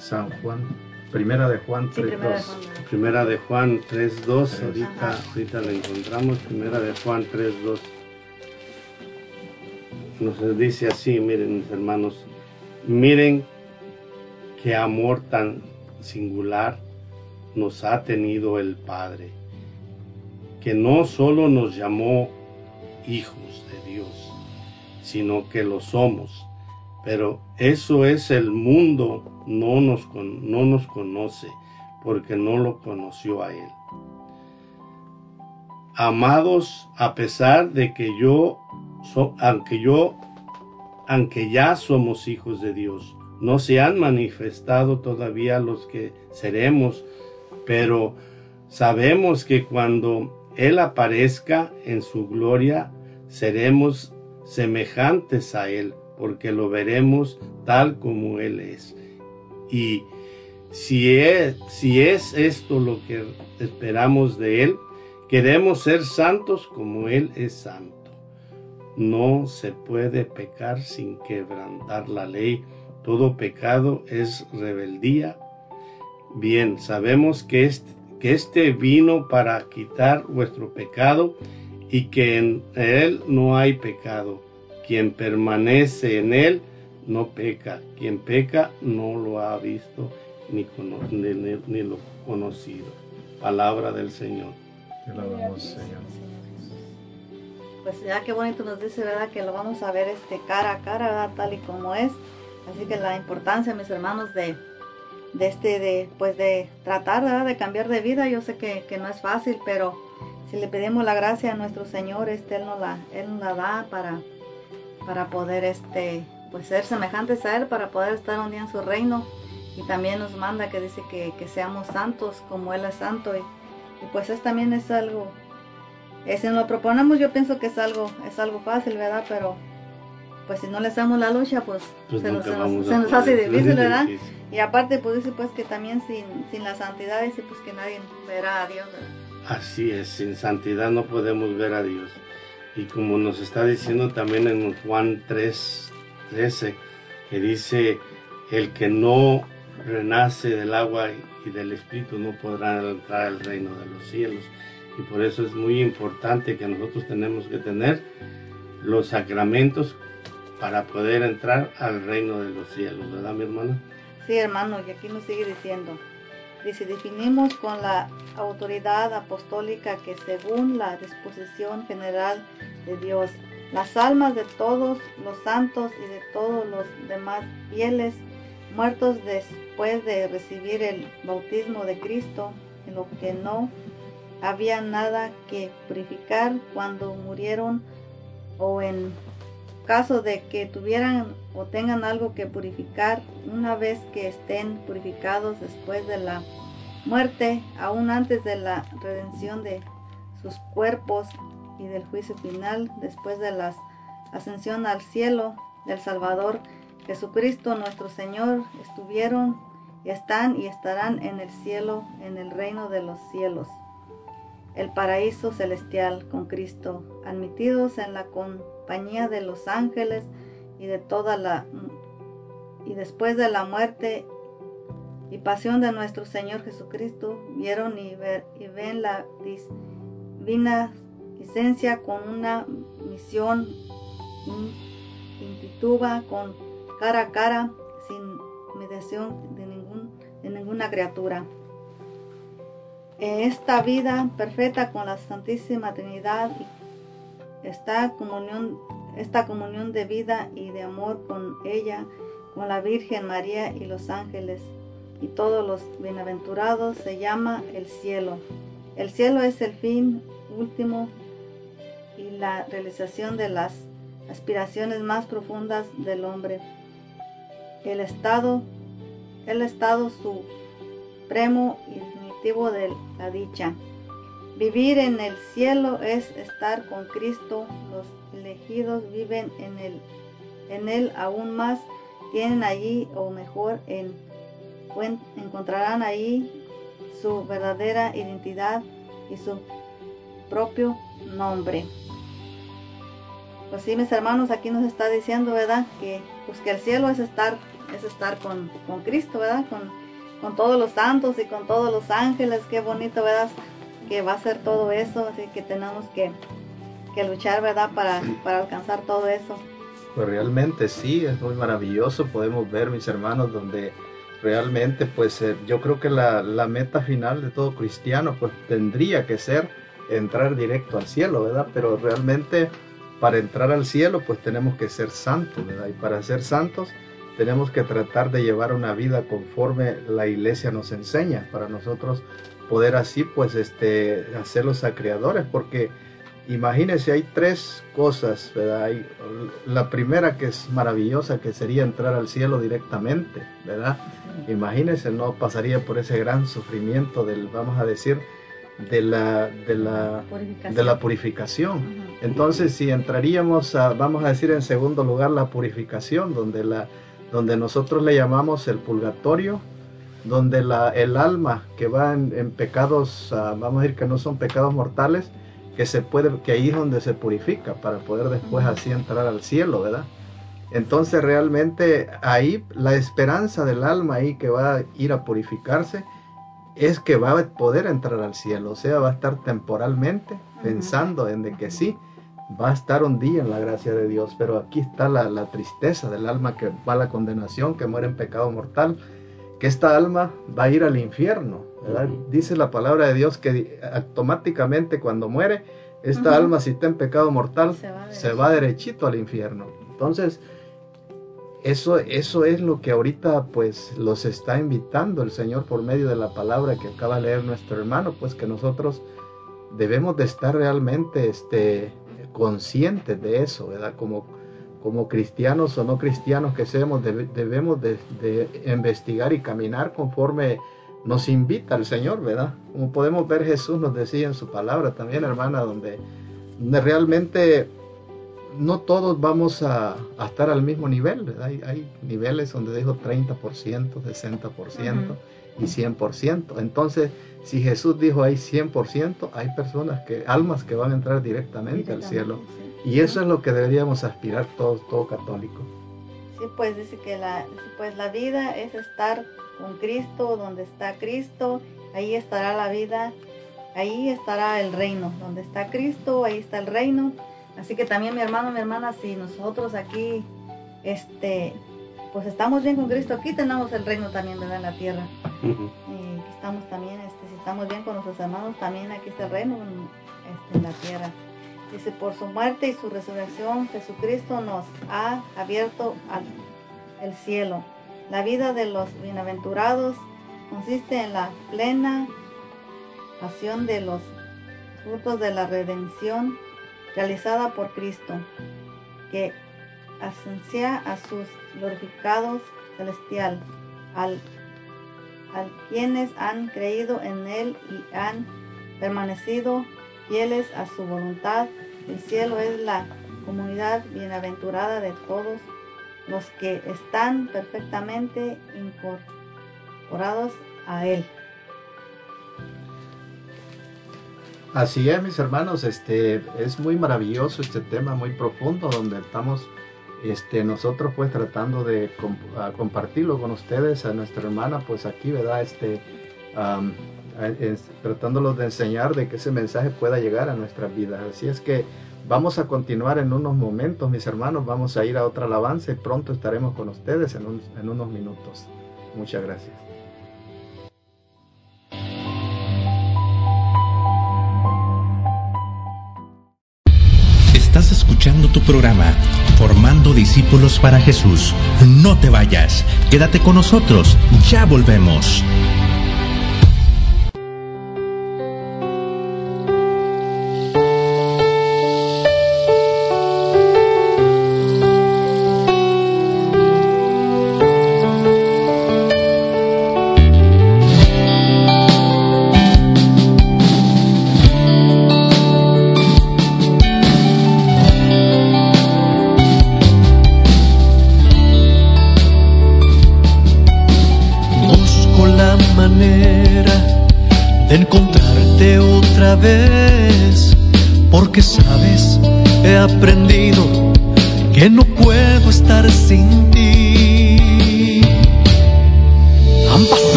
San Juan, primera de Juan Sí, 3.2. primera de Juan. ¿verdad? Primera de Juan 3.2, ahorita, Ajá. ahorita la encontramos, primera de Juan 3.2. Nos dice así, miren mis hermanos, miren qué amor tan singular nos ha tenido el Padre, que no solo nos llamó hijos de Dios, sino que lo somos. Pero eso es el mundo, no nos, no nos conoce, porque no lo conoció a Él. Amados, a pesar de que yo, aunque yo, aunque ya somos hijos de Dios, no se han manifestado todavía los que seremos, pero sabemos que cuando Él aparezca en su gloria, seremos semejantes a Él, porque lo veremos tal como Él es. Y si es, si es esto lo que esperamos de Él, queremos ser santos como Él es santo. No se puede pecar sin quebrantar la ley. Todo pecado es rebeldía. Bien, sabemos que este, que este vino para quitar vuestro pecado y que en Él no hay pecado. Quien permanece en Él no peca. Quien peca no lo ha visto ni, cono- ni- ni- ni lo conocido. Palabra del Señor. Te alabamos, Señor. Pues ya qué bonito nos dice, ¿verdad? Que lo vamos a ver este cara a cara, ¿verdad? Tal y como es. Así que la importancia, mis hermanos, de, de este, de, pues de tratar, ¿verdad? De cambiar de vida. Yo sé que, que no es fácil, pero si le pedimos la gracia a nuestro Señor, este, Él nos la, Él nos la da para, para poder, este, pues ser semejantes a Él, para poder estar un día en su reino. Y también nos manda que dice que, que seamos santos como Él es santo. Y, y pues es también es algo eh, si nos lo proponemos, yo pienso que es algo, es algo fácil, ¿verdad? Pero pues si no le hacemos la lucha, pues, Pues se, nos, se nos- se hace difícil, ¿verdad? Difícil. Y aparte, pues dice pues que también sin, sin la santidad dice pues que nadie verá a Dios, ¿verdad? Así es, sin santidad no podemos ver a Dios. Y como nos está diciendo también en Juan 3, 13, que dice, el que no renace del agua y del espíritu no podrá entrar al reino de los cielos. Y por eso es muy importante que nosotros tenemos que tener los sacramentos para poder entrar al reino de los cielos, ¿verdad mi hermana? Sí, hermano, y aquí nos sigue diciendo. Dice, definimos con la autoridad apostólica que según la disposición general de Dios, las almas de todos los santos y de todos los demás fieles muertos después de recibir el bautismo de Cristo, en lo que no había nada que purificar cuando murieron o en caso de que tuvieran o tengan algo que purificar una vez que estén purificados después de la muerte, aún antes de la redención de sus cuerpos y del juicio final, después de la ascensión al cielo del Salvador Jesucristo nuestro Señor, estuvieron, están y estarán en el cielo, en el reino de los cielos. El paraíso celestial con Cristo, admitidos en la de los ángeles y de toda la y después de la muerte y pasión de nuestro Señor Jesucristo, vieron y, ven la divina licencia con una misión in- intituba con cara a cara sin mediación de ningún de ninguna criatura. En esta vida perfecta con la Santísima Trinidad y esta comunión, esta comunión de vida y de amor con ella, con la Virgen María y los ángeles, y todos los bienaventurados se llama el cielo. El cielo es el fin último y la realización de las aspiraciones más profundas del hombre. El estado, el estado supremo y definitivo de la dicha. Vivir en el cielo es estar con Cristo. Los elegidos viven en él, en él aún más. Tienen allí o mejor en, encontrarán allí su verdadera identidad y su propio nombre. Pues sí, mis hermanos, aquí nos está diciendo, ¿verdad? Que pues el cielo es estar, es estar con, con Cristo, ¿verdad? Con, con todos los santos y con todos los ángeles, qué bonito, ¿verdad? Que va a ser todo eso, así que tenemos que, que luchar, ¿verdad? Para, para alcanzar todo eso. Pues realmente sí, es muy maravilloso, podemos ver, mis hermanos, donde realmente, pues eh, yo creo que la, la meta final de todo cristiano, pues tendría que ser entrar directo al cielo, ¿verdad? Pero realmente para entrar al cielo pues tenemos que ser santos, ¿verdad? Y para ser santos tenemos que tratar de llevar una vida conforme la iglesia nos enseña, para nosotros poder así pues este, hacerlos a creadores, porque imagínense, hay tres cosas, ¿verdad? Hay, la primera que es maravillosa, que sería entrar al cielo directamente, ¿verdad? Imagínense, no pasaría por ese gran sufrimiento del, vamos a decir, de la, de la, Purificación. de la purificación. Entonces, si entraríamos a, vamos a decir en segundo lugar, la purificación, donde, la, donde nosotros le llamamos el purgatorio, donde la, el alma que va en, en pecados, ah, vamos a decir que no son pecados mortales, que se puede, que ahí es donde se purifica para poder después así entrar al cielo, ¿verdad? Entonces realmente ahí la esperanza del alma ahí que va a ir a purificarse es que va a poder entrar al cielo, o sea, va a estar temporalmente pensando en de que sí, va a estar un día en la gracia de Dios, pero aquí está la, la tristeza del alma que va a la condenación, que muere en pecado mortal, que esta alma va a ir al infierno, ¿verdad? Dice la palabra de Dios que automáticamente cuando muere, esta alma si está en pecado mortal, Se va se va derechito al infierno. Entonces, eso, eso es lo que ahorita pues los está invitando el Señor por medio de la palabra que acaba de leer nuestro hermano, pues que nosotros debemos de estar realmente este, conscientes de eso, ¿verdad? Como, como cristianos o no cristianos que seamos, debe- debemos de, de investigar y caminar conforme nos invita el Señor, ¿verdad? Como podemos ver Jesús nos decía en su palabra también, hermana, donde, donde realmente no todos vamos a, a estar al mismo nivel, ¿verdad? Hay, hay niveles donde dijo 30%, 60% y 100%. Entonces, si Jesús dijo hay 100%, hay personas que, almas que van a entrar directamente al cielo. Y eso es lo que deberíamos aspirar todos, todo católico. Sí, pues dice que la, pues la vida es estar con Cristo, donde está Cristo, ahí estará la vida, ahí estará el reino, donde está Cristo, ahí está el reino. Así que también mi hermano, mi hermana, si nosotros aquí, este, pues estamos bien con Cristo, aquí tenemos el reino también, ¿verdad? En la tierra. Eh, que estamos también, este, si estamos bien con nuestros hermanos, también aquí está el reino este, en la tierra. Dice, por su muerte y su resurrección, Jesucristo nos ha abierto al el cielo. La vida de los bienaventurados consiste en la plena pasión de los frutos de la redención realizada por Cristo, que ascensia a sus glorificados celestial, al, al quienes han creído en Él y han permanecido fieles a su voluntad. El cielo es la comunidad bienaventurada de todos los que están perfectamente incorporados a Él. Así es, mis hermanos, este es muy maravilloso este tema, muy profundo, donde estamos este, nosotros pues tratando de compartirlo con ustedes, a nuestra hermana, pues aquí, ¿verdad? Este, es- tratándolos de enseñar de que ese mensaje pueda llegar a nuestras vidas. Así es que vamos a continuar en unos momentos, mis hermanos, vamos a ir a otra alabanza y pronto estaremos con ustedes en, en unos minutos. Muchas gracias. Estás escuchando tu programa Formando Discípulos para Jesús. No te vayas, quédate con nosotros, ya volvemos.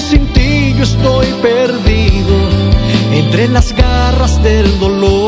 Sin ti yo estoy perdido entre las garras del dolor.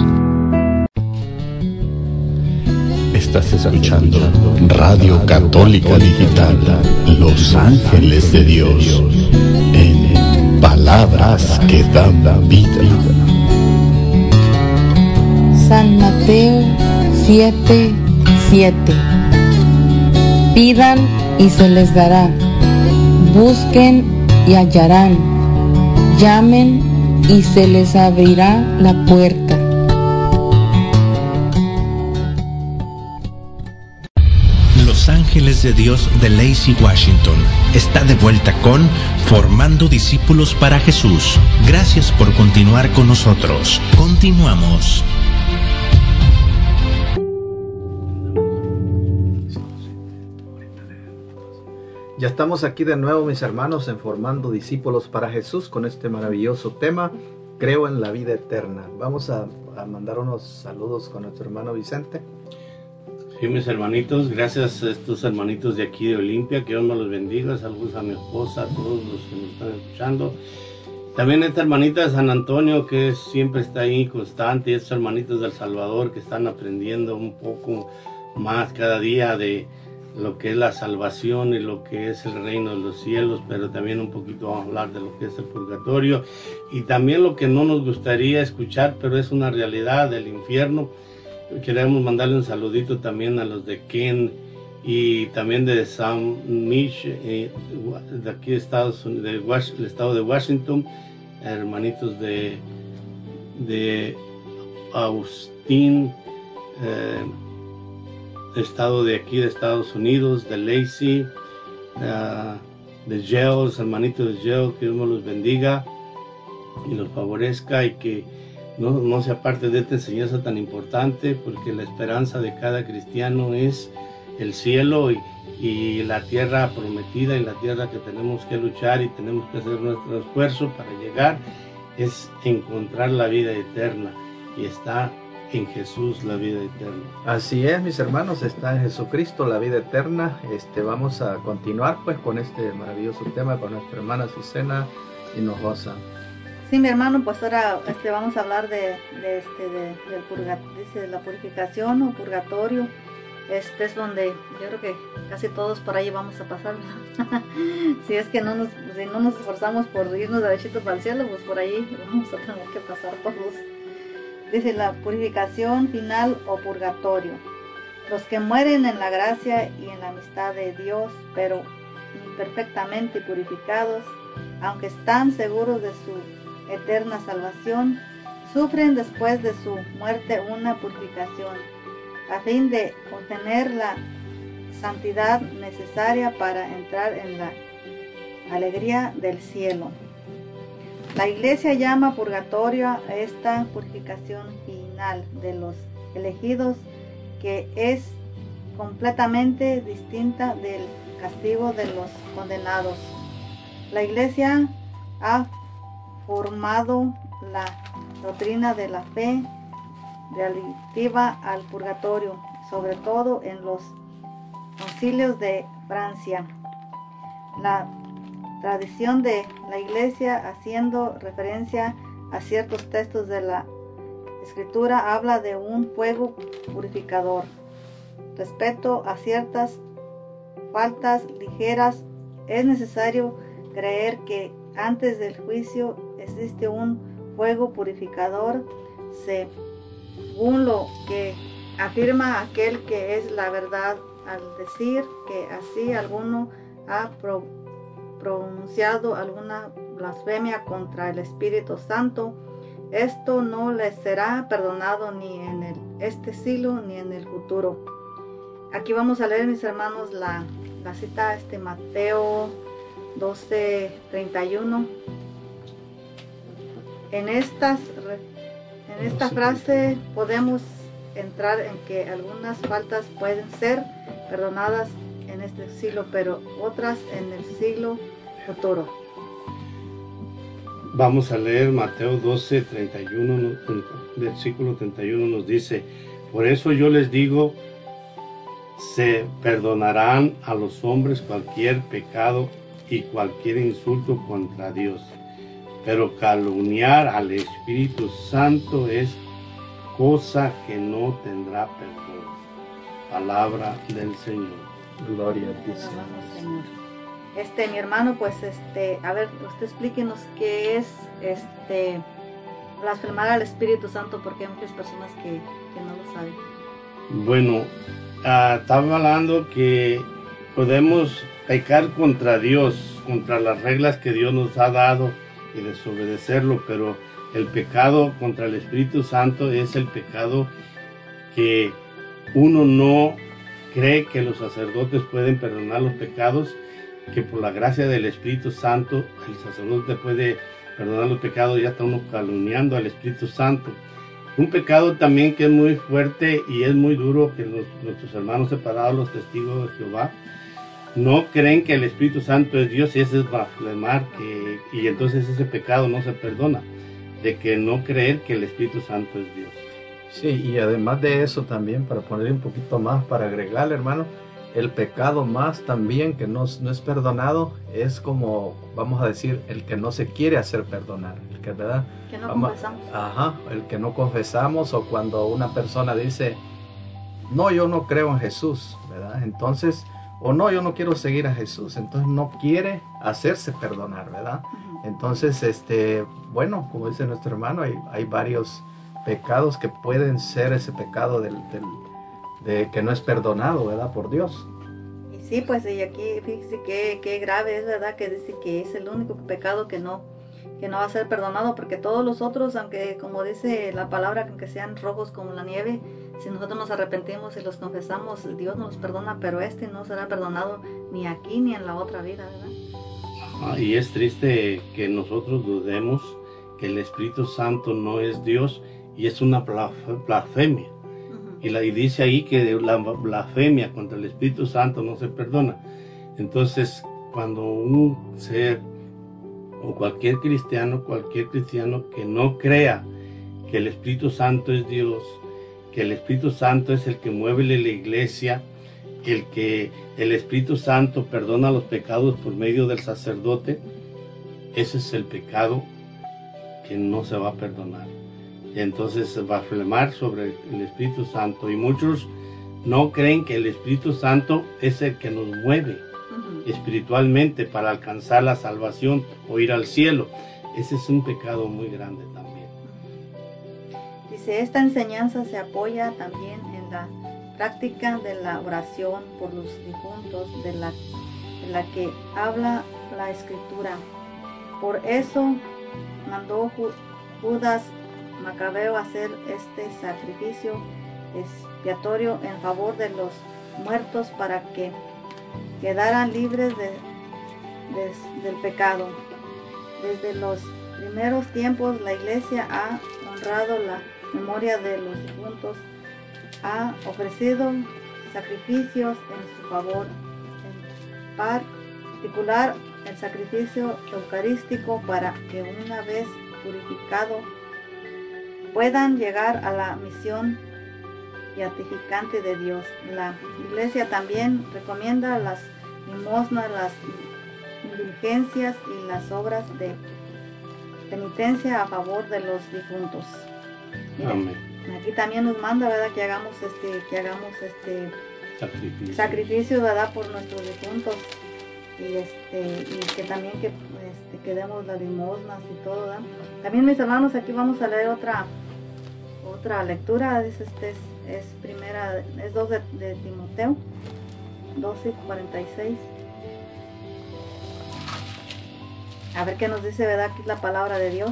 Estás escuchando Radio Católica Digital, Los Ángeles de Dios, en palabras que dan vida. San Mateo 7, 7. Pidan y se les dará. Busquen y hallarán. Llamen y se les abrirá la puerta. De Dios de Lacey Washington está de vuelta con Formando Discípulos para Jesús. Gracias por continuar con nosotros. Continuamos. Ya estamos aquí de nuevo, mis hermanos, en Formando Discípulos para Jesús con este maravilloso tema, Creo en la vida eterna. Vamos a mandar unos saludos con nuestro hermano Vicente. Sí, mis hermanitos, gracias a estos hermanitos de aquí de Olimpia, que Dios me los bendiga, saludos a mi esposa, a todos los que me están escuchando. También esta hermanita de San Antonio, que siempre está ahí constante, y estos hermanitos del Salvador que están aprendiendo un poco más cada día de lo que es la salvación y lo que es el reino de los cielos, pero también un poquito vamos a hablar de lo que es el purgatorio y también lo que no nos gustaría escuchar, pero es una realidad del infierno. Queremos mandarle un saludito también a los de Ken y también de San Mich, eh, de aquí de Estados Unidos, del estado de Washington, hermanitos de, de Austin, eh, estado de aquí de Estados Unidos, de Lacey, ah, de los hermanitos de Yale, que Dios los bendiga y los favorezca y que no, no se aparte de esta enseñanza tan importante, porque la esperanza de cada cristiano es el cielo y, y la tierra prometida y la tierra que tenemos que luchar y tenemos que hacer nuestro esfuerzo para llegar, es encontrar la vida eterna y está en Jesús la vida eterna. Así es, mis hermanos, está en Jesucristo la vida eterna. Este, vamos a continuar pues con este maravilloso tema con nuestra hermana Susana Hinojosa. Sí, mi hermano, pues ahora este, vamos a hablar de, este, de, la purificación o purgatorio. Este es donde yo creo que casi todos por ahí vamos a pasar. si es que no nos, si no nos esforzamos por irnos derechito para el cielo, pues por ahí vamos a tener que pasar todos. Dice la purificación final o purgatorio. Los que mueren en la gracia y en la amistad de Dios, pero imperfectamente purificados, aunque están seguros de su eterna salvación, sufren después de su muerte una purificación, a fin de obtener la santidad necesaria para entrar en la alegría del cielo. La iglesia llama purgatorio a esta purificación final de los elegidos que es completamente distinta del castigo de los condenados. La iglesia ha formado la doctrina de la fe relativa al purgatorio, sobre todo en los concilios de Francia. La tradición de la iglesia haciendo referencia a ciertos textos de la escritura habla de un fuego purificador. Respecto a ciertas faltas ligeras, es necesario creer que antes del juicio existe un fuego purificador según lo que afirma aquel que es la verdad al decir que así alguno ha pro- pronunciado alguna blasfemia contra el Espíritu Santo, esto no le será perdonado ni en el, este siglo ni en el futuro. Aquí vamos a leer, mis hermanos, la, la cita, este Mateo 12, 31. En, estas, en esta frase podemos entrar en que algunas faltas pueden ser perdonadas en este siglo, pero otras en el siglo futuro. Vamos a leer Mateo 12, 31, no- el versículo 31 nos dice, por eso yo les digo, se perdonarán a los hombres cualquier pecado y cualquier insulto contra Dios, pero calumniar al Espíritu Santo es cosa que no tendrá perdón. Palabra del Señor. Gloria a ti, Señor. Este, mi hermano, pues, este, a ver, usted explíquenos qué es, este, blasfemar al Espíritu Santo, porque hay muchas personas que, que no lo saben. Bueno, ah, estaba hablando que podemos pecar contra Dios, contra las reglas que Dios nos ha dado y desobedecerlo, pero el pecado contra el Espíritu Santo es el pecado que uno no cree que los sacerdotes pueden perdonar los pecados, que por la gracia del Espíritu Santo el sacerdote puede perdonar los pecados, ya está uno calumniando al Espíritu Santo. Un pecado también que es muy fuerte y es muy duro que nuestros hermanos separados, los testigos de Jehová, no creen que el Espíritu Santo es Dios y ese es blasfemar que, y entonces ese pecado no se perdona, de que no creer que el Espíritu Santo es Dios. Sí, y además de eso también, para poner un poquito más, para agregarle, hermano, el pecado más también que no, no es perdonado es como, vamos a decir, el que no se quiere hacer perdonar, el que, ¿verdad? Que no Vamos- confesamos. Ajá, el que no confesamos o cuando una persona dice, no, yo no creo en Jesús, ¿verdad? Entonces, o no, yo no quiero seguir a Jesús, entonces no quiere hacerse perdonar, ¿verdad? Entonces, este, bueno, como dice nuestro hermano, hay, hay varios pecados que pueden ser ese pecado del, del- de que no es perdonado, ¿verdad? Por Dios. Y sí, pues y aquí fíjese qué, qué grave es, ¿verdad? Que dice que es el único pecado que no, que no va a ser perdonado, porque todos los otros, aunque como dice la palabra, aunque sean rojos como la nieve, si nosotros nos arrepentimos y los confesamos, Dios nos perdona, pero este no será perdonado ni aquí ni en la otra vida, ¿verdad? Y es triste que nosotros dudemos que el Espíritu Santo no es Dios y es una blasfemia. Y, la, y dice ahí que la blasfemia contra el Espíritu Santo no se perdona. Entonces, cuando un ser o cualquier cristiano, cualquier cristiano que no crea que el Espíritu Santo es Dios, que el Espíritu Santo es el que mueve la iglesia, el que el Espíritu Santo perdona los pecados por medio del sacerdote, ese es el pecado que no se va a perdonar. Entonces va a flemar sobre el Espíritu Santo y muchos no creen que el Espíritu Santo es el que nos mueve espiritualmente para alcanzar la salvación o ir al cielo. Ese es un pecado muy grande también. Esta enseñanza se apoya también en la práctica de la oración por los difuntos, de la, que habla la escritura. Por eso mandó Ju- Judas Macabeo hacer este sacrificio expiatorio en favor de los muertos para que quedaran libres del pecado. Desde los primeros tiempos la iglesia ha honrado la memoria de los difuntos, ha ofrecido sacrificios en su favor, en particular el sacrificio eucarístico para que una vez purificado puedan llegar a la misión beatificante de Dios. La iglesia también recomienda las limosnas, las indulgencias y las obras de penitencia a favor de los difuntos. Amén. Aquí también nos manda, ¿verdad? Que hagamos este, que hagamos este Sacrificio. sacrificio, ¿verdad? Por nuestros difuntos y este y que también que este, que demos las limosnas y todo, ¿verdad? También mis hermanos, aquí vamos a leer otra otra lectura, es este es, es primera, es 2 de, de Timoteo, 12 46. A ver qué nos dice, ¿verdad? Aquí la palabra de Dios.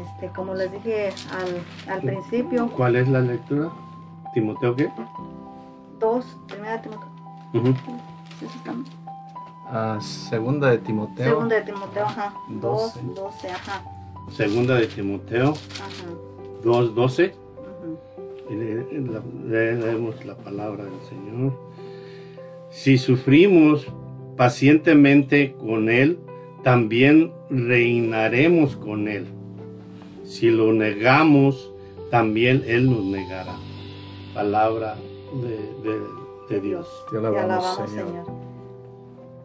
Este, como les dije al, al principio, ¿Cuál es la lectura? ¿Timoteo qué? 2, primera Timoteo. Ujú. ¿sí se están? Ah, segunda de Timoteo. Segunda de Timoteo, ajá. 2, Doce. 12, ajá. Segunda de Timoteo Ajá. 2.12. Y le- la- le- leemos la palabra del Señor. Si sufrimos pacientemente con Él, también reinaremos con Él. Si lo negamos, también Él nos negará. Palabra de, de- de Dios. Te Te alabamos, Señor.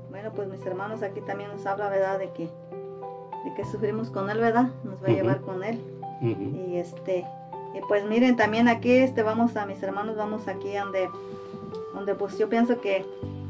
Bueno, pues mis hermanos, aquí también nos habla, ¿verdad? De que, de que sufrimos con Él, ¿verdad? Nos va a Ujú. llevar con Él. Ujú. Y este, y pues miren, también aquí, este, vamos a mis hermanos, vamos aquí donde, donde pues yo pienso que,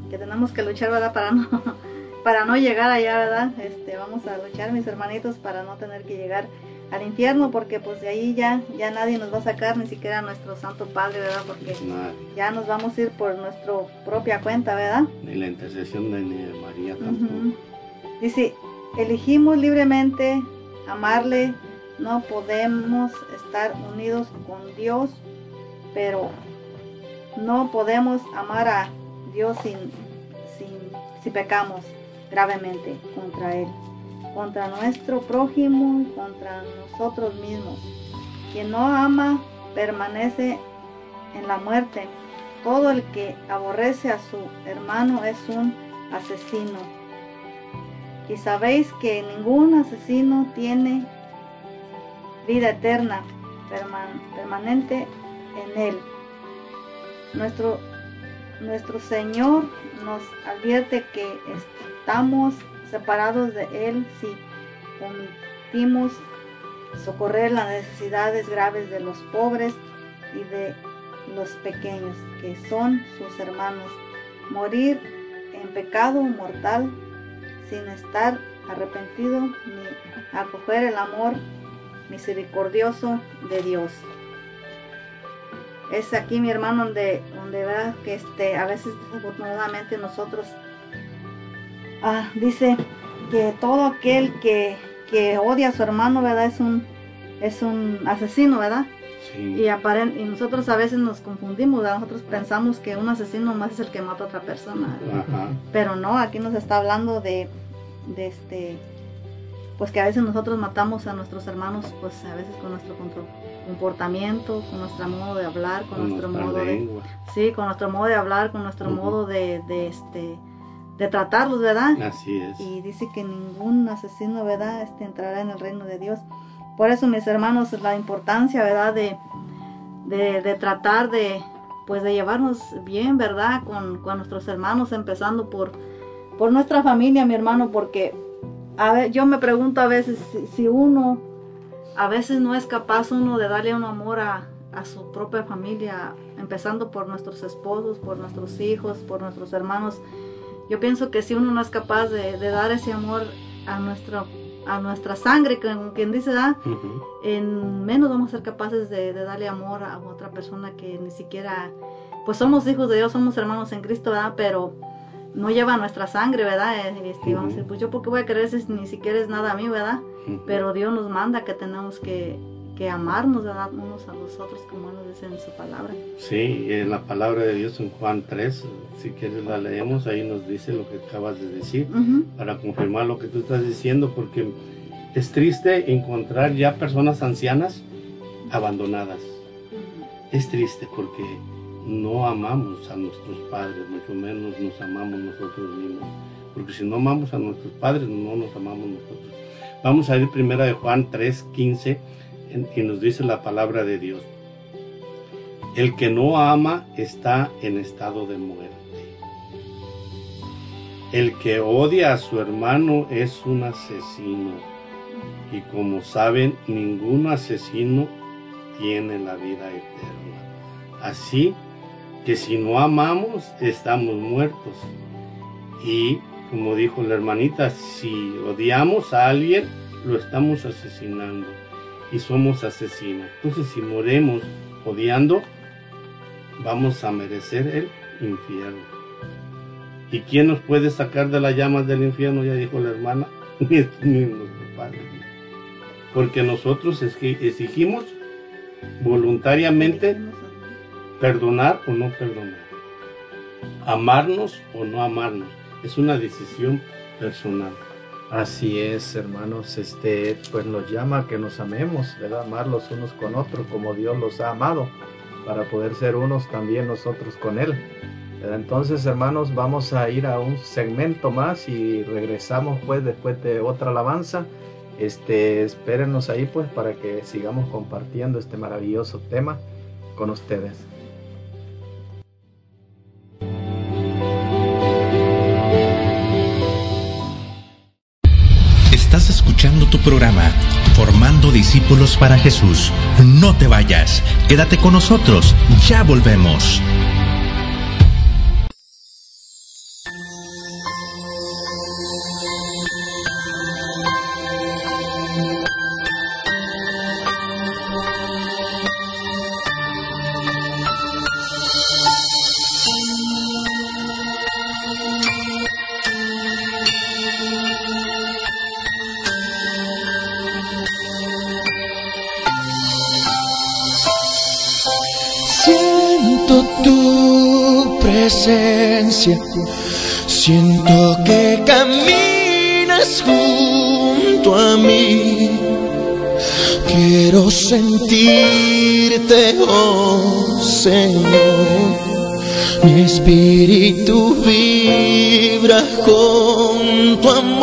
que tenemos que luchar, ¿verdad? Para no, para no llegar allá, ¿verdad? Este, vamos a luchar, mis hermanitos, para no tener que llegar al infierno, porque pues de ahí ya, ya nadie nos va a sacar, ni siquiera nuestro Santo Padre, ¿verdad? Porque Nadie. ya nos vamos a ir por nuestra propia cuenta, ¿verdad? Ni la intercesión de ni de María tampoco. Dice, elegimos libremente amarle, no podemos estar unidos con Dios, pero no podemos amar a Dios sin, sin- si pecamos gravemente contra Él, contra nuestro prójimo y contra nosotros mismos. Quien no ama permanece en la muerte. Todo el que aborrece a su hermano es un asesino. Y sabéis que ningún asesino tiene vida eterna perman- permanente en él. Nuestro, nuestro Señor nos advierte que estamos separados de Él si omitimos socorrer las necesidades graves de los pobres y de los pequeños, que son sus hermanos. Morir en pecado mortal sin estar arrepentido ni acoger el amor misericordioso de Dios. Es aquí mi hermano donde, donde verdad que este, a veces desafortunadamente nosotros ah, dice que todo aquel que, que odia a su hermano, ¿verdad? Es un, es un asesino, ¿verdad? Y, aparen- y nosotros a veces nos confundimos, ¿verdad? nosotros pensamos que un asesino más es el que mata a otra persona. Ajá. Pero no, aquí nos está hablando de, de este, pues que a veces nosotros matamos a nuestros hermanos, pues a veces con nuestro comportamiento, con nuestro modo de hablar, con, Con nuestro modo de, lengua. sí, con nuestro modo de hablar, con nuestro modo de, de este, de tratarlos, ¿verdad? Así es. Y dice que ningún asesino, ¿verdad? Este entrará en el reino de Dios. Por eso, mis hermanos, la importancia, ¿verdad? De, de, de tratar de, pues, de llevarnos bien, ¿verdad? Con, con nuestros hermanos, empezando por, por nuestra familia, mi hermano, porque a ver, yo me pregunto a veces si, si uno, a veces no es capaz uno de darle un amor a, a su propia familia, empezando por nuestros esposos, por nuestros hijos, por nuestros hermanos. Yo pienso que si uno no es capaz de, de dar ese amor a nuestro a nuestra sangre, como quien dice. Ujú. en menos vamos a ser capaces de, de darle amor a otra persona que ni siquiera, pues somos hijos de Dios, somos hermanos en Cristo, ¿verdad? Pero no lleva nuestra sangre, ¿verdad? Eh, Este, Vamos a decir, pues yo porque voy a querer si ni siquiera es nada a mí, ¿verdad? Pero Dios nos manda que tenemos que, que amarnos, ¿verdad? Unos a los otros, como nos dice en su palabra. Sí, en la palabra de Dios en Juan 3, si quieres la leemos, ahí nos dice lo que acabas de decir, Ujú. para confirmar lo que tú estás diciendo, porque es triste encontrar ya personas ancianas abandonadas. Es triste porque no amamos a nuestros padres, mucho menos nos amamos nosotros mismos. Porque si no amamos a nuestros padres, no nos amamos nosotros. Vamos a ir primero de Juan 3, 15, en- y nos dice la palabra de Dios. El que no ama está en estado de muerte. El que odia a su hermano es un asesino. Y como saben, ningún asesino tiene la vida eterna. Así que si no amamos, estamos muertos. Y como dijo la hermanita, si odiamos a alguien, lo estamos asesinando. Y somos asesinos. Entonces, si moremos odiando, vamos a merecer el infierno. ¿Y quién nos puede sacar de las llamas del infierno? Ya dijo la hermana, ni nuestro Padre. Porque nosotros exigimos voluntariamente perdonar o no perdonar. Amarnos o no amarnos. Es una decisión personal. Así es, hermanos, este, pues nos llama a que nos amemos, ¿verdad? Amar los unos con otros como Dios los ha amado, para poder ser unos también nosotros con Él. Entonces, hermanos, vamos a ir a un segmento más y regresamos pues después de otra alabanza. Este, espérenos ahí pues para que sigamos compartiendo este maravilloso tema con ustedes. Programa Formando Discípulos para Jesús. No te vayas, quédate con nosotros, ya volvemos. Presencia, siento que caminas junto a mí. Quiero sentirte, oh Señor. Mi espíritu vibra con tu amor.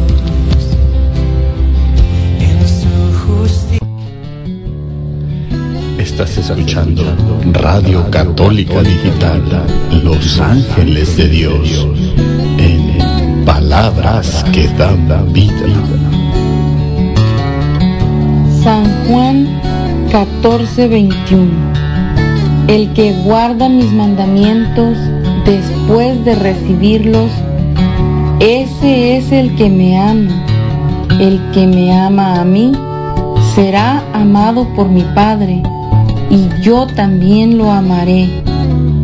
Estás escuchando Radio Católica Digital, Los Ángeles de Dios, en palabras que dan vida. San Juan 14:21 El que guarda mis mandamientos después de recibirlos, ese es el que me ama. El que me ama a mí será amado por mi Padre, y yo también lo amaré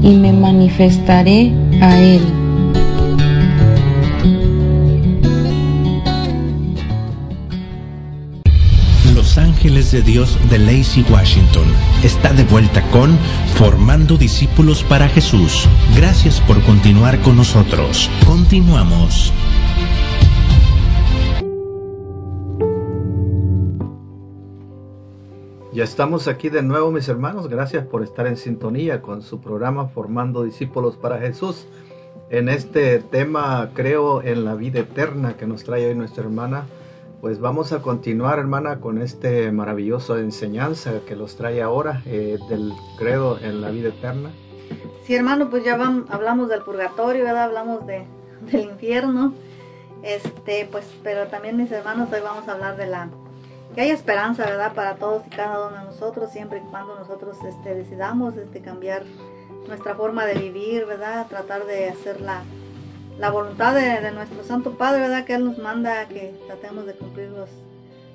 y me manifestaré a él. Los Ángeles de Dios de Lacey Washington está de vuelta con Formando Discípulos para Jesús. Gracias por continuar con nosotros. Continuamos. Ya estamos aquí de nuevo, mis hermanos. Gracias por estar en sintonía con su programa Formando Discípulos para Jesús. En este tema, creo en la vida eterna que nos trae hoy nuestra hermana. Pues vamos a continuar, hermana, con este maravilloso enseñanza que los trae ahora eh, del credo en la vida eterna. Sí, hermano, pues ya vam- hablamos del purgatorio, ¿verdad? Hablamos de, del infierno. Este, pues, pero también mis hermanos, hoy vamos a hablar de la que hay esperanza, ¿verdad? Para todos y cada uno de nosotros, siempre y cuando nosotros este, decidamos este, cambiar nuestra forma de vivir, ¿verdad? Tratar de hacer la, la voluntad de, nuestro Santo Padre, ¿verdad? Que Él nos manda que tratemos de cumplir los,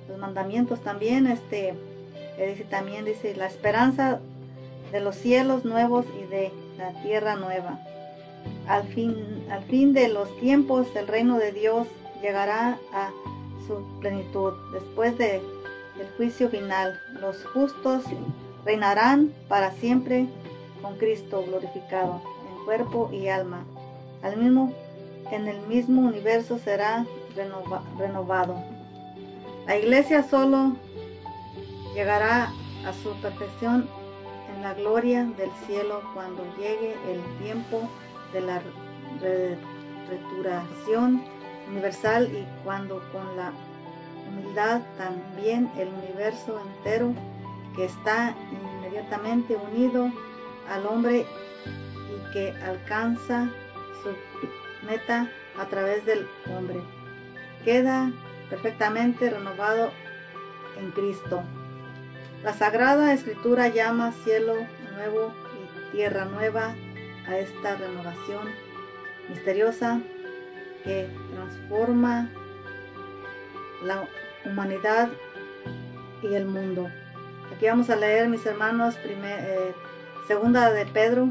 los mandamientos también. Este, eh, dice también, dice, la esperanza de los cielos nuevos y de la tierra nueva. Al fin, al fin de los tiempos, el reino de Dios llegará a su plenitud. Después de, del juicio final, los justos reinarán para siempre con Cristo glorificado en cuerpo y alma. Al mismo, en el mismo universo será renova- renovado. La iglesia solo llegará a su perfección en la gloria del cielo cuando llegue el tiempo de la re- returación universal y cuando con la humildad también el universo entero que está inmediatamente unido al hombre y que alcanza su meta a través del hombre. Queda perfectamente renovado en Cristo. La Sagrada Escritura llama cielo nuevo y tierra nueva a esta renovación misteriosa que transforma la humanidad y el mundo. Aquí vamos a leer, mis hermanos, eh, segunda de Pedro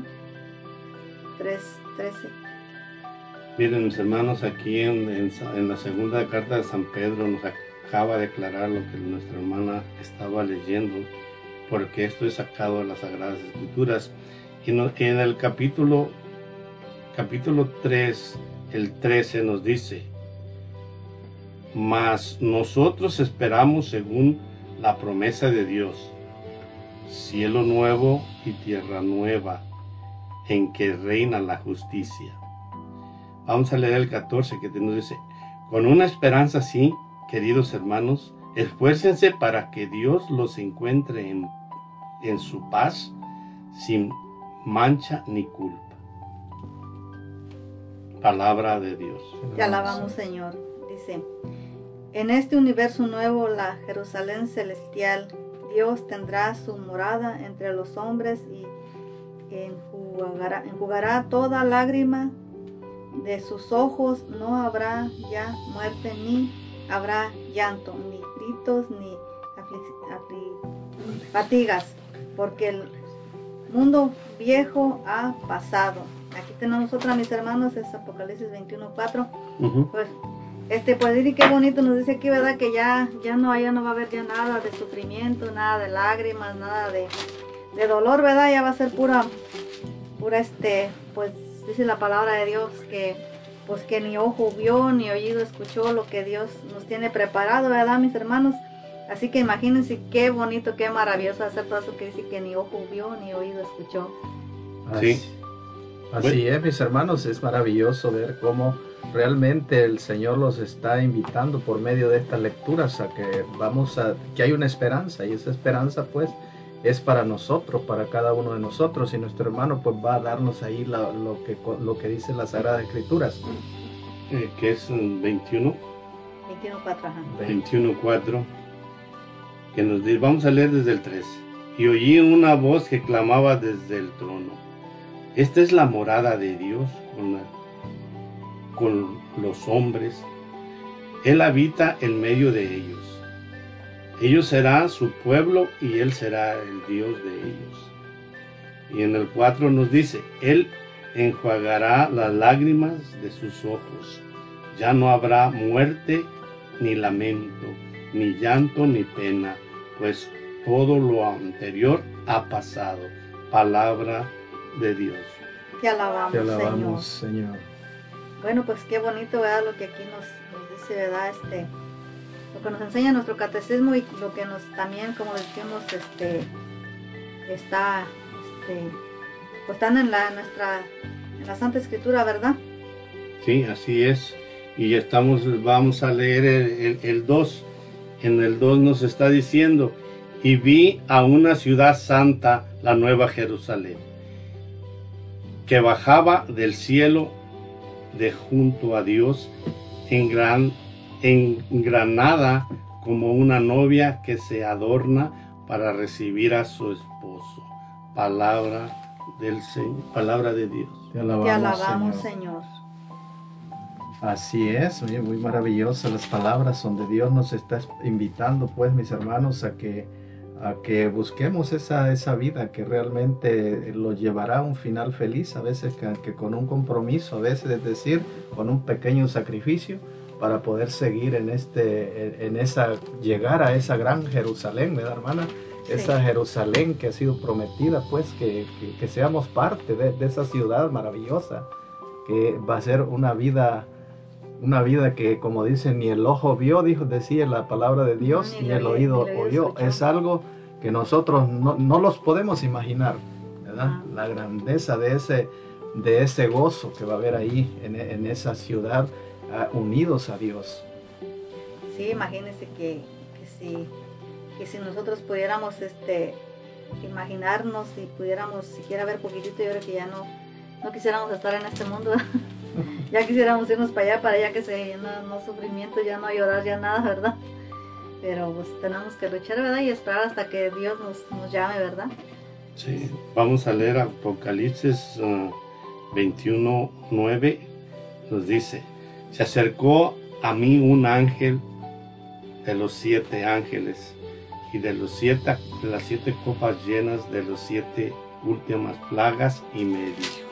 3.13. Miren, mis hermanos, aquí en, en la segunda carta de San Pedro nos acaba de aclarar lo que nuestra hermana estaba leyendo, porque esto es sacado de las Sagradas Escrituras. Y en el capítulo, capítulo 3, el 13 nos dice, mas nosotros esperamos según la promesa de Dios, cielo nuevo y tierra nueva, en que reina la justicia. Vamos a leer el 14 que nos dice, con una esperanza así, queridos hermanos, esfuércense para que Dios los encuentre en, en su paz, sin mancha ni culpa. Palabra de Dios. Te alabamos, Señor. Dice, en este universo nuevo, la Jerusalén celestial, Dios tendrá su morada entre los hombres y enjugará, enjugará toda lágrima de sus ojos. No habrá ya muerte, ni habrá llanto, ni gritos, ni fatigas, porque el mundo viejo ha pasado. Aquí tenemos otra, mis hermanos, es Apocalipsis 21.4. Pues, este, pues, y qué bonito nos dice aquí, ¿verdad? Que ya, ya no, ya no va a haber ya nada de sufrimiento, nada de lágrimas, nada de, de dolor, ¿verdad? Ya va a ser pura, pura, este, pues, dice la palabra de Dios que, pues, que ni ojo vio, ni oído escuchó lo que Dios nos tiene preparado, ¿verdad, mis hermanos? Así que imagínense qué bonito, qué maravilloso hacer todo eso que dice que ni ojo vio, ni oído escuchó. Así, así es, mis hermanos, es maravilloso ver cómo realmente el Señor los está invitando por medio de estas lecturas a que vamos a, que hay una esperanza y esa esperanza pues es para nosotros, para cada uno de nosotros y nuestro hermano pues va a darnos ahí la- lo, que, lo que dice las Sagradas Escrituras. eh, que es mm, 21, 21.4, ajá. 21.4, que nos dice, vamos a leer desde el 13. Y oí una voz que clamaba desde el trono. Esta es la morada de Dios con, la- con los hombres. Él habita en medio de ellos. Ellos serán su pueblo y Él será el Dios de ellos. Y en el 4 nos dice, Él enjuagará las lágrimas de sus ojos. Ya no habrá muerte, ni lamento, ni llanto, ni pena, pues todo lo anterior ha pasado. Palabra de Dios. Te alabamos, Te alabamos, Señor. Señor. Bueno, pues qué bonito, ¿verdad? Lo que aquí nos, dice, ¿verdad? Este, lo que nos enseña nuestro catecismo y lo que nos también, como decimos, este, está, este, pues están en la, nuestra, en la Santa Escritura, ¿verdad? Sí, así es. Y estamos, vamos a leer el 2. En el 2 nos está diciendo, y vi a una ciudad santa, la nueva Jerusalén, que bajaba del cielo de junto a Dios, en gran, engranada como una novia que se adorna para recibir a su esposo. Palabra del Señor, palabra de Dios. Te Te alabamos, alabamos, Señor. Señor. Así es, oye, muy maravillosas las palabras donde Dios nos está invitando, pues, mis hermanos, a que, a que busquemos esa, esa vida que realmente lo llevará a un final feliz, a veces que, que con un compromiso, a veces es decir, con un pequeño sacrificio para poder seguir en este, en esa, llegar a esa gran Jerusalén, ¿verdad, hermana? Esa Jerusalén que ha sido prometida, pues, que, que- que seamos parte de, de esa ciudad maravillosa, que va a ser una vida una vida que como dice ni el ojo vio dijo decía la palabra de Dios Ni ni, el el oído- oído ni el oído oyó escuchó. es algo que nosotros no, no los podemos imaginar ¿verdad? la grandeza de ese de ese gozo que va a haber ahí en, en esa ciudad ah, unidos a Dios Sí, imagínense que, que si, que si nosotros pudiéramos este, imaginarnos y pudiéramos siquiera ver poquitito, yo creo que ya no, no quisiéramos estar en este mundo. ya quisiéramos irnos para allá, para allá que se no, no sufrimiento, ya no llorar, ya nada, ¿verdad? Pero pues tenemos que luchar, ¿verdad? Y esperar hasta que Dios nos, llame, ¿verdad? Sí, vamos a leer Apocalipsis ah, 21, 9. Nos dice, se acercó a mí un ángel de los siete ángeles y de, los siete, de las siete copas llenas de los siete últimas plagas y me dijo,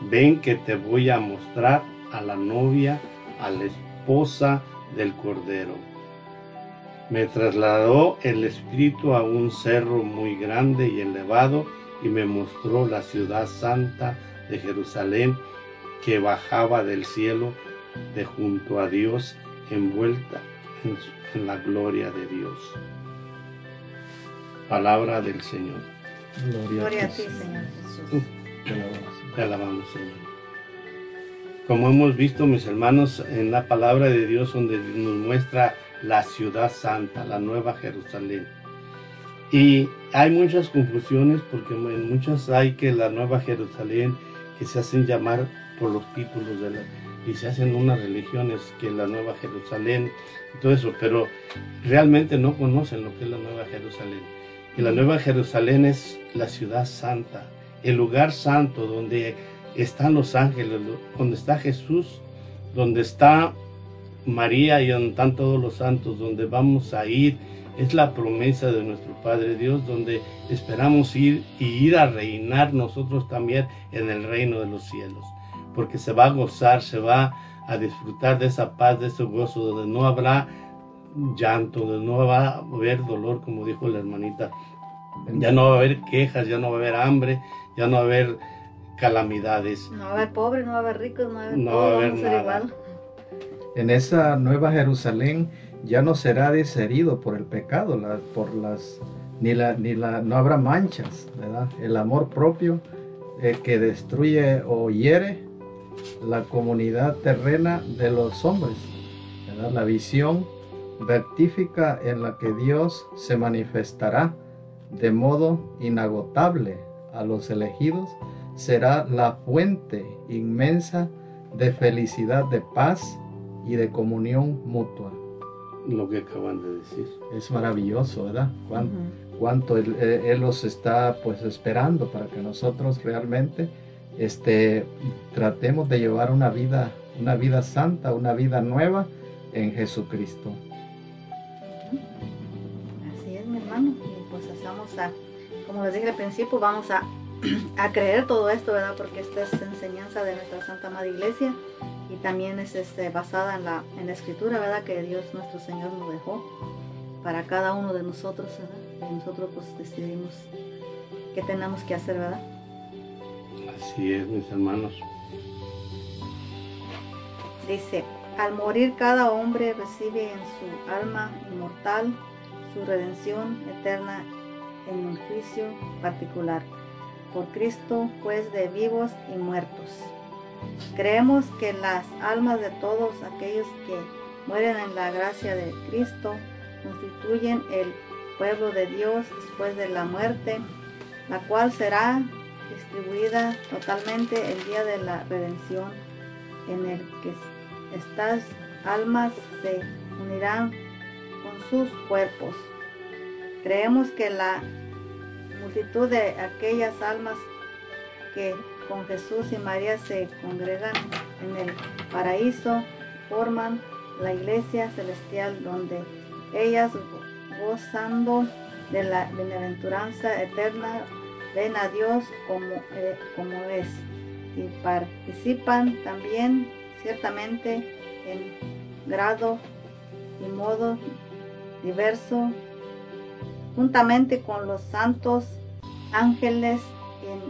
ven que te voy a mostrar a la novia, a la esposa del Cordero. Me trasladó el espíritu a un cerro muy grande y elevado y me mostró la ciudad santa de Jerusalén que bajaba del cielo de junto a Dios envuelta en, la gloria de Dios. Palabra del Señor. Gloria a ti, Señor Jesús. Te. Te alabamos, Señor. Como hemos visto, mis hermanos, en la palabra de Dios donde nos muestra la ciudad santa, la nueva Jerusalén. Y hay muchas confusiones porque en muchas hay que la nueva Jerusalén que se hacen llamar por los títulos y se hacen unas religiones que la nueva Jerusalén y todo eso, pero realmente no conocen lo que es la nueva Jerusalén. Y la nueva Jerusalén es la ciudad santa, el lugar santo donde están los ángeles, donde está Jesús, donde está María y donde están todos los santos, donde vamos a ir. Es la promesa de nuestro Padre Dios, donde esperamos ir y ir a reinar nosotros también en el reino de los cielos. Porque se va a gozar, se va a disfrutar de esa paz, de ese gozo, donde no habrá llanto, donde no va a haber dolor, como dijo la hermanita. Ya no va a haber quejas, ya no va a haber hambre, ya no va a haber calamidades. No va a haber pobres, no va a haber ricos, no va a haber No todo, va a haber vamos a ser nada. igual. en esa nueva Jerusalén ya no será desherido por el pecado, la- por las ni la ni la no habrá manchas, ¿verdad? El amor propio eh, que destruye o hiere la comunidad terrena de los hombres. ¿verdad? La visión rectífica en la que Dios se manifestará de modo inagotable a los elegidos será la fuente inmensa de felicidad, de paz y de comunión mutua. Lo que acaban de decir. Es maravilloso, ¿verdad? Cuán- Cuánto él, eh, él los está pues esperando para que nosotros realmente este, tratemos de llevar una vida, una vida santa, una vida nueva en Jesucristo. Así es, mi hermano. Y pues vamos a, como les dije al principio, vamos a, a creer todo esto, ¿verdad? Porque esta es enseñanza de nuestra Santa Madre Iglesia y también es este, basada en la, en la escritura, ¿verdad? Que Dios nuestro Señor nos dejó para cada uno de nosotros, ¿verdad? Y nosotros pues decidimos qué tenemos que hacer, ¿verdad? Así es, mis hermanos. Dice, al morir cada hombre recibe en su alma inmortal su redención eterna en un juicio particular, por Cristo, juez de vivos y muertos. Creemos que las almas de todos aquellos que mueren en la gracia de Cristo constituyen el pueblo de Dios después de la muerte, la cual será distribuida totalmente el día de la redención en el que estas almas se unirán con sus cuerpos. Creemos que la multitud de aquellas almas que con Jesús y María se congregan en el paraíso forman la iglesia celestial donde ellas gozando de la bienaventuranza eterna ven a Dios como, eh, como es. Y participan también ciertamente en grado y modo diverso juntamente con los santos ángeles en,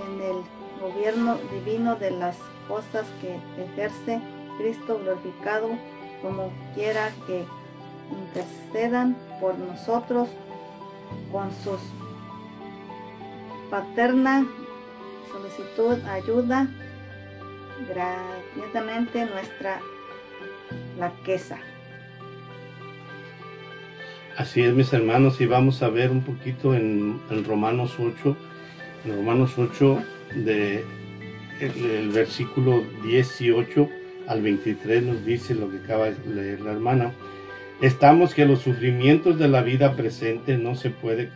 en el gobierno divino de las cosas que ejerce Cristo glorificado como quiera que intercedan por nosotros con sus paterna solicitud ayuda gratuitamente nuestra laqueza. Así es, mis hermanos, y vamos a ver un poquito en, Romanos 8, en Romanos 8, de, el, el versículo 18 al 23 nos dice lo que acaba de leer la hermana. Estamos que los sufrimientos de la vida presente no se puede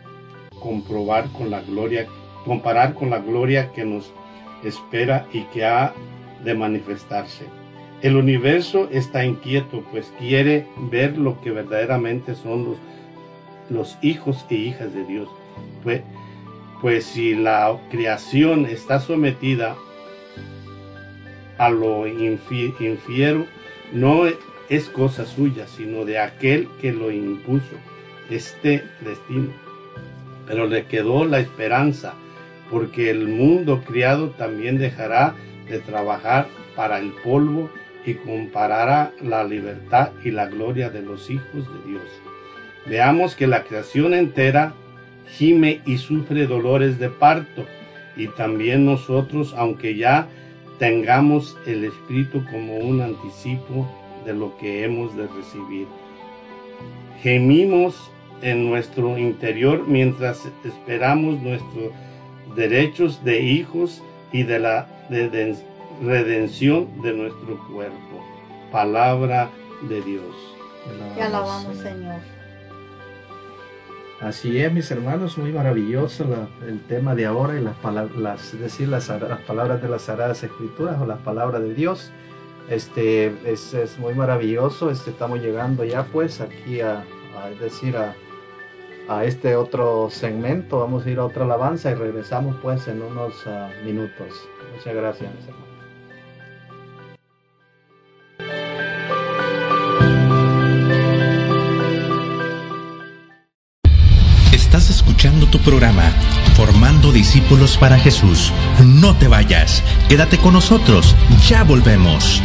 comprobar con la gloria, comparar con la gloria que nos espera y que ha de manifestarse. El universo está inquieto, pues quiere ver lo que verdaderamente son los, los hijos e hijas de Dios. Pues, pues si la creación está sometida a lo infi- infiero, no es cosa suya, sino de aquel que lo impuso, este destino. Pero le quedó la esperanza, porque el mundo criado también dejará de trabajar para el polvo y comparará la libertad y la gloria de los hijos de Dios. Veamos que la creación entera gime y sufre dolores de parto, y también nosotros, aunque ya tengamos el Espíritu como un anticipo de lo que hemos de recibir. Gemimos en nuestro interior mientras esperamos nuestros derechos de hijos y de la de- redención de nuestro cuerpo. Palabra de Dios. Te alabamos, Señor. Así es, mis hermanos, muy maravilloso la- el tema de ahora y las palabras, es decir, las, palabras de las Sagradas Escrituras o las palabras de Dios. Este es, es muy maravilloso. Este, estamos llegando ya pues aquí a, a- es decir, a, a este otro segmento. Vamos a ir a otra alabanza y regresamos pues en unos ah, minutos. Muchas gracias, mis hermanos. Escuchando tu programa Formando Discípulos para Jesús. No te vayas, quédate con nosotros, ya volvemos.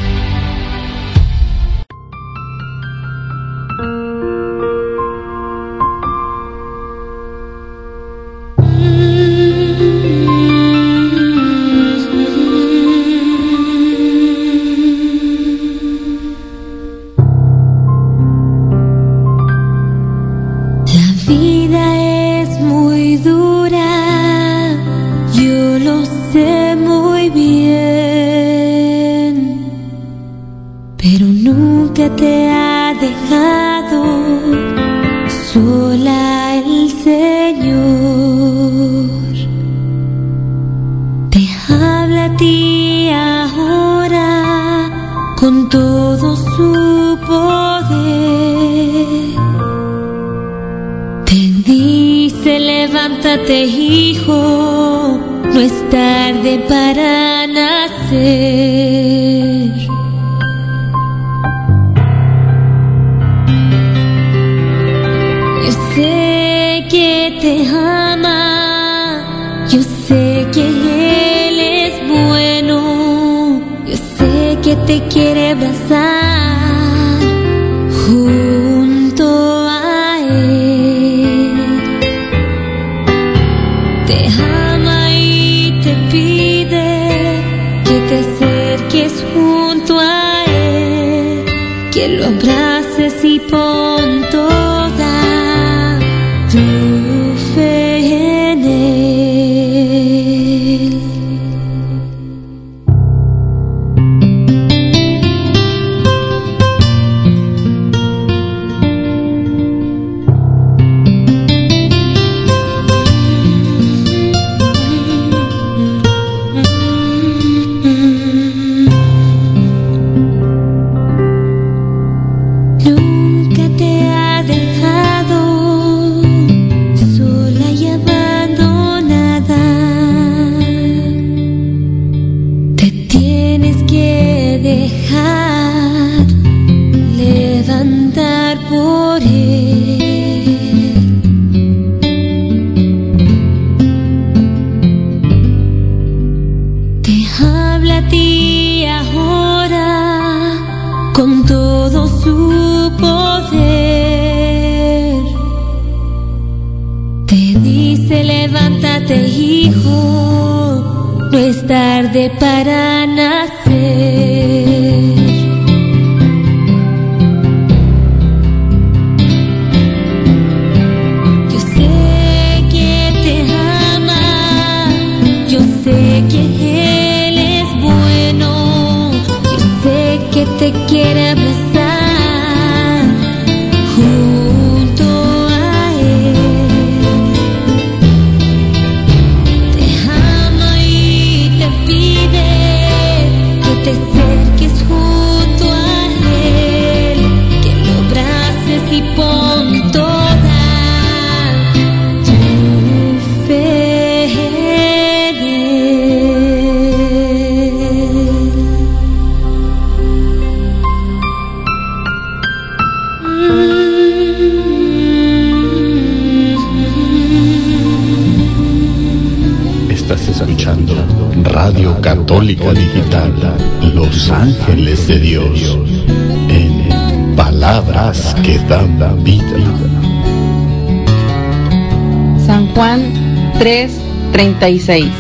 3:36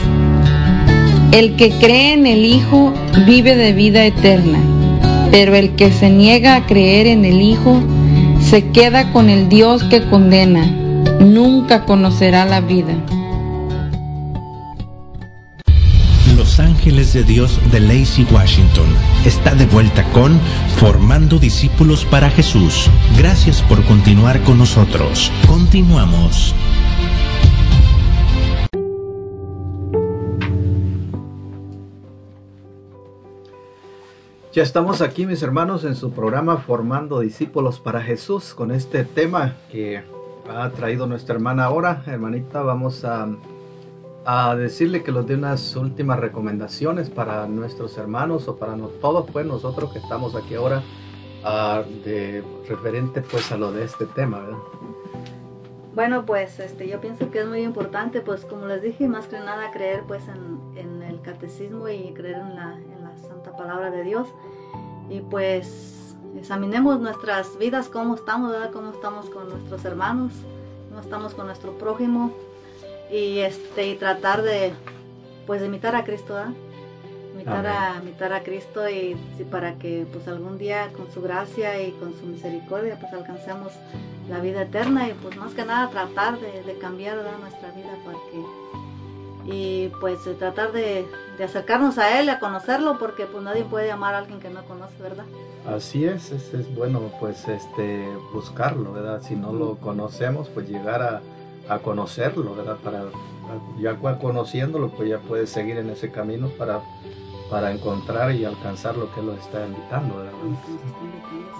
El que cree en el Hijo vive de vida eterna, pero el que se niega a creer en el Hijo se queda con el Dios que condena, nunca conocerá la vida. Los Ángeles de Dios de Lacey Washington está de vuelta con Formando Discípulos para Jesús. Gracias por continuar con nosotros. Continuamos. Ya estamos aquí, mis hermanos, en su programa Formando Discípulos para Jesús, con este tema que ha traído nuestra hermana ahora. Hermanita, vamos a, decirle que nos dé unas últimas recomendaciones para nuestros hermanos o para no- todos, pues nosotros que estamos aquí ahora, ah, de referente pues a lo de este tema, ¿verdad? Bueno, pues este, yo pienso que es muy importante, pues como les dije, más que nada creer pues en el catecismo y creer en la, palabra de Dios. Y pues examinemos nuestras vidas, cómo estamos, ¿verdad? Cómo estamos con nuestros hermanos, cómo estamos con nuestro prójimo. Y este, y tratar de pues de imitar a Cristo, ¿verdad? Imitar a, imitar a Cristo y para que pues algún día con su gracia y con su misericordia pues alcancemos la vida eterna y pues más que nada tratar de, de cambiar ¿verdad? nuestra vida para que y pues tratar de, de acercarnos a Él, a conocerlo, porque pues nadie puede amar a alguien que no conoce, ¿verdad? Así es, es, es bueno pues este buscarlo, ¿verdad? Si no lo conocemos, pues llegar a, a conocerlo, ¿verdad? Para ya conociéndolo, pues ya puedes seguir en ese camino para, para encontrar y alcanzar lo que Él nos está invitando, ¿verdad?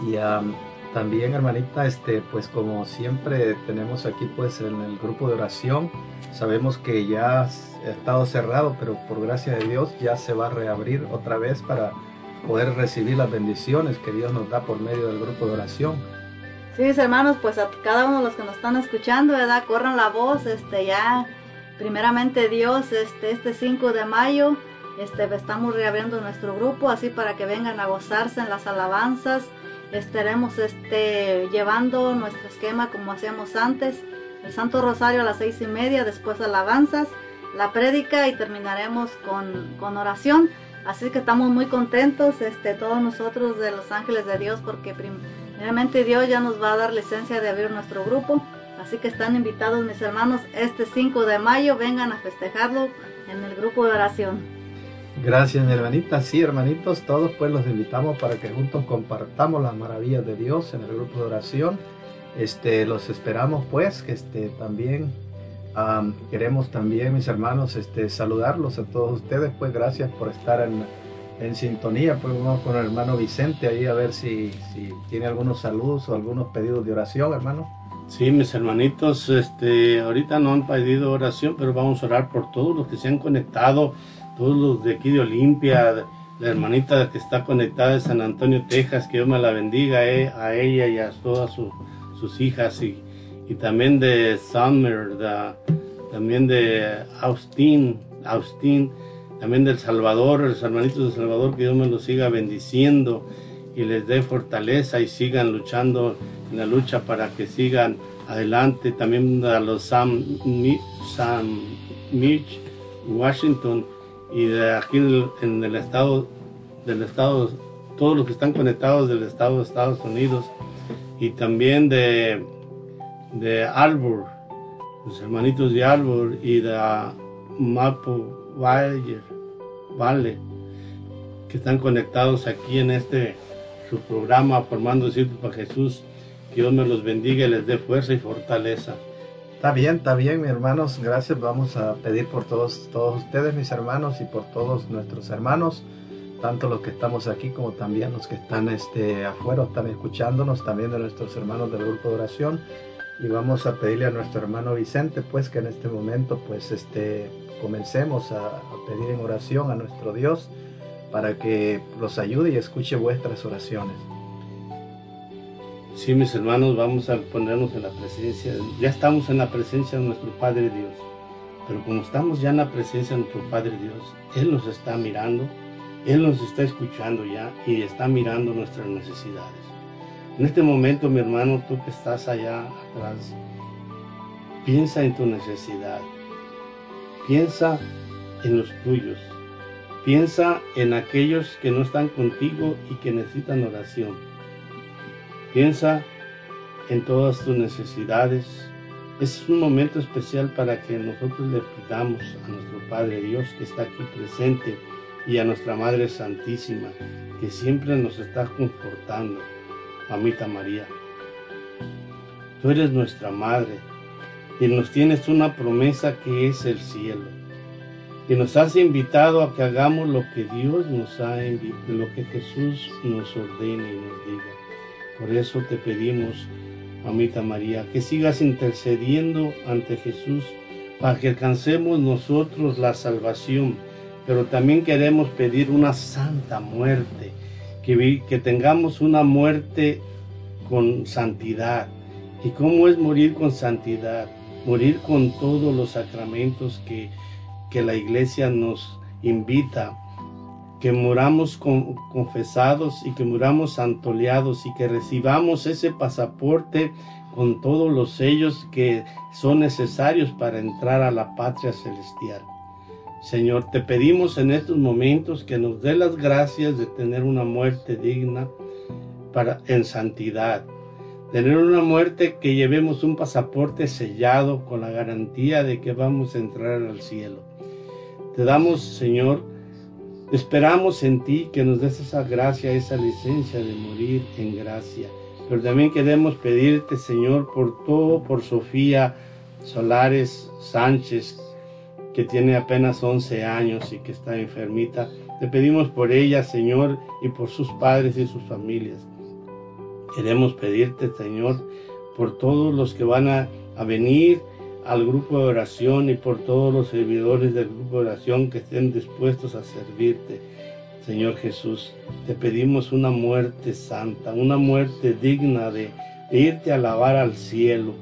Y am, también, hermanita, este, pues como siempre tenemos aquí pues en el grupo de oración, sabemos que ya ha estado cerrado, pero por gracia de Dios ya se va a reabrir otra vez para poder recibir las bendiciones que Dios nos da por medio del grupo de oración. Sí, mis hermanos, pues a cada uno de los que nos están escuchando, ¿verdad? Corran la voz, este, ya, primeramente Dios, este, este 5 de mayo, este, estamos reabriendo nuestro grupo, así para que vengan a gozarse en las alabanzas, estaremos, este, llevando nuestro esquema como hacíamos antes, el Santo Rosario a las seis y media, después alabanzas, la prédica y terminaremos con, con oración, así que estamos muy contentos, este, todos nosotros de los ángeles de Dios, porque prim- Primeramente Dios ya nos va a dar licencia de abrir nuestro grupo, así que están invitados mis hermanos este 5 de mayo, vengan a festejarlo en el grupo de oración. Gracias, mi hermanita. Sí, hermanitos, todos pues los invitamos para que juntos compartamos las maravillas de Dios en el grupo de oración. Este, los esperamos pues, que este, también am, queremos también, mis hermanos, este, saludarlos a todos ustedes. Pues gracias por estar en, en sintonía. Pues vamos con el hermano Vicente ahí a ver si, si tiene algunos saludos o algunos pedidos de oración, hermano. Sí, mis hermanitos, este, ahorita no han pedido oración, pero vamos a orar por todos los que se han conectado, todos los de aquí de Olimpia, la hermanita que está conectada de San Antonio, Texas, que Dios me la bendiga eh, a ella y a todas su- sus hijas, y, y también de Summer, también de Austin, Austin, también del Salvador, los hermanitos del Salvador, que Dios me los siga bendiciendo y les dé fortaleza y sigan luchando en la lucha para que sigan adelante. También a los Sam, Sam Mitch, Washington y de aquí en el, estado del estado, todos los que están conectados del estado de Estados Unidos y también de, de Arbor, los hermanitos de Arbor y de Mapo Valle, que están conectados aquí en este su programa Formando Discípulos para Jesús. Que Dios me los bendiga y les dé fuerza y fortaleza. Está bien, está bien, mis hermanos. Gracias. Vamos a pedir por todos, todos ustedes, mis hermanos, y por todos nuestros hermanos, tanto los que estamos aquí como también los que están este, afuera, están escuchándonos, también de nuestros hermanos del grupo de oración. Y vamos a pedirle a nuestro hermano Vicente, pues que en este momento, pues, este, comencemos a, a pedir en oración a nuestro Dios para que los ayude y escuche vuestras oraciones. Sí, mis hermanos, vamos a ponernos en la presencia, ya estamos en la presencia de nuestro Padre Dios, pero como estamos ya en la presencia de nuestro Padre Dios, Él nos está mirando, Él nos está escuchando ya y está mirando nuestras necesidades. En este momento, mi hermano, tú que estás allá atrás, piensa en tu necesidad, piensa en los tuyos, piensa en aquellos que no están contigo y que necesitan oración. Piensa en todas tus necesidades. Es un momento especial para que nosotros le pidamos a nuestro Padre Dios que está aquí presente y a nuestra Madre Santísima que siempre nos está confortando. Mamita María, tú eres nuestra Madre y nos tienes una promesa que es el cielo. Y nos has invitado a que hagamos lo que Dios nos ha invitado, lo que Jesús nos ordene y nos diga. Por eso te pedimos, mamita María, que sigas intercediendo ante Jesús para que alcancemos nosotros la salvación, pero también queremos pedir una santa muerte, que, tengamos una muerte con santidad. ¿Y cómo es morir con santidad? Morir con todos los sacramentos que, que la iglesia nos invita que muramos con- confesados y que muramos santoleados y que recibamos ese pasaporte con todos los sellos que son necesarios para entrar a la patria celestial. Señor, te pedimos en estos momentos que nos dé las gracias de tener una muerte digna para, en santidad. Tener una muerte que llevemos un pasaporte sellado con la garantía de que vamos a entrar al cielo Te damos, Señor, esperamos en ti que nos des esa gracia, esa licencia de morir en gracia. Pero también queremos pedirte, Señor, por todo, por Sofía Solares Sánchez, que tiene apenas 11 años y que está enfermita. Te pedimos por ella, Señor, y por sus padres y sus familias. Queremos pedirte, Señor, por todos los que van a, a venir al grupo de oración y por todos los servidores del grupo de oración que estén dispuestos a servirte. Señor Jesús, te pedimos una muerte santa, una muerte digna de, irte a alabar al cielo.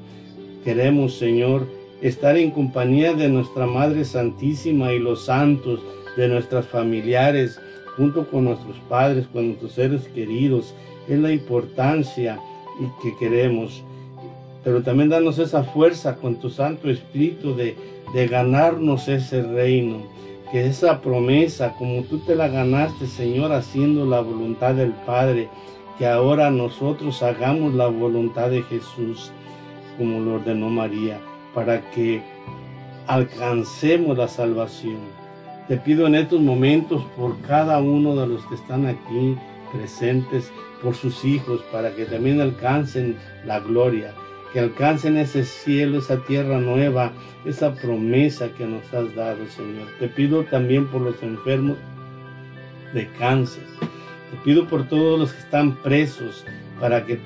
Queremos, Señor, estar en compañía de nuestra Madre Santísima y los santos, de nuestras familiares, junto con nuestros padres, con nuestros seres queridos. Es la importancia y que queremos. Pero también danos esa fuerza con tu Santo Espíritu de, de ganarnos ese reino. Que esa promesa, como tú te la ganaste, Señor, haciendo la voluntad del Padre, que ahora nosotros hagamos la voluntad de Jesús, como lo ordenó María, para que alcancemos la salvación. Te pido en estos momentos por cada uno de los que están aquí presentes, por sus hijos, para que también alcancen la gloria, que alcancen ese cielo, esa tierra nueva, esa promesa que nos has dado, Señor. Te pido también por los enfermos de cáncer. Te pido por todos los que están presos, para que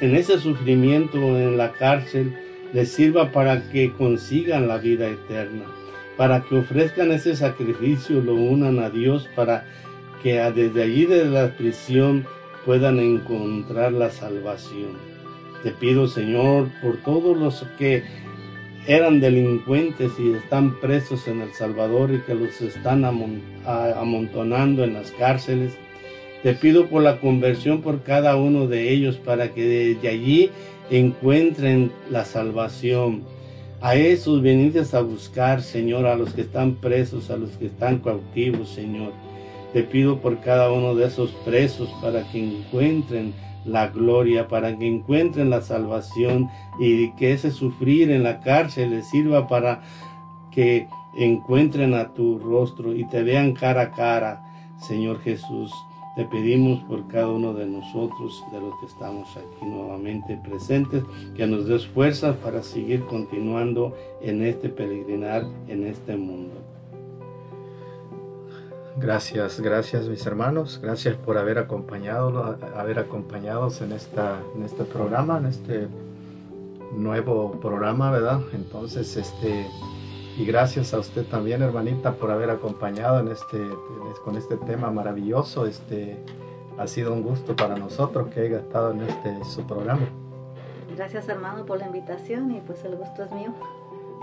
en ese sufrimiento en la cárcel les sirva para que consigan la vida eterna, para que ofrezcan ese sacrificio, lo unan a Dios, para que desde allí, desde la prisión, puedan encontrar la salvación. Te pido, Señor, por todos los que eran delincuentes y están presos en El Salvador y que los están amontonando en las cárceles. Te pido por la conversión por cada uno de ellos para que desde allí encuentren la salvación. A esos venides a buscar, Señor, a los que están presos, a los que están cautivos, Señor. Te pido por cada uno de esos presos para que encuentren la gloria, para que encuentren la salvación y que ese sufrir en la cárcel les sirva para que encuentren a tu rostro y te vean cara a cara, Señor Jesús. Te pedimos por cada uno de nosotros, de los que estamos aquí nuevamente presentes, que nos des fuerzas para seguir continuando en este peregrinar, en este mundo. Gracias, gracias mis hermanos, gracias por haber acompañado, haber acompañados en esta, en este programa, en este nuevo programa, ¿verdad? Entonces, este, y gracias a usted también, hermanita, por haber acompañado en este, con este tema maravilloso. Este, ha sido un gusto para nosotros que haya estado en este su programa. Gracias hermano por la invitación y pues el gusto es mío.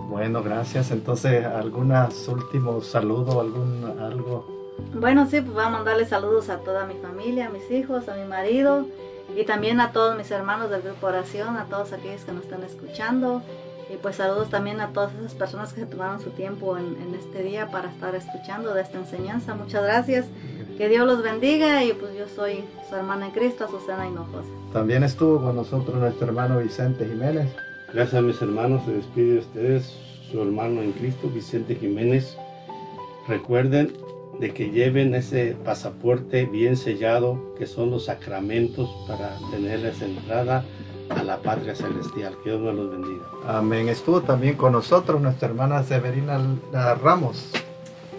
Bueno, gracias. Entonces, algunos últimos saludos, algún algo. Bueno, sí, pues voy a mandarle saludos a toda mi familia, a mis hijos, a mi marido y también a todos mis hermanos del grupo Oración, a todos aquellos que nos están escuchando. Y pues saludos también a todas esas personas que se tomaron su tiempo en, en este día para estar escuchando de esta enseñanza. Muchas gracias. Que Dios los bendiga y pues yo soy su hermana en Cristo, Azucena Hinojosa. También estuvo con nosotros nuestro hermano Vicente Jiménez. Gracias a mis hermanos, se despide de ustedes su hermano en Cristo, Vicente Jiménez. Recuerden de que lleven ese pasaporte bien sellado, que son los sacramentos para tener esa entrada a la patria celestial. Que Dios me los bendiga. Amén. Estuvo también con nosotros nuestra hermana Severina Ramos.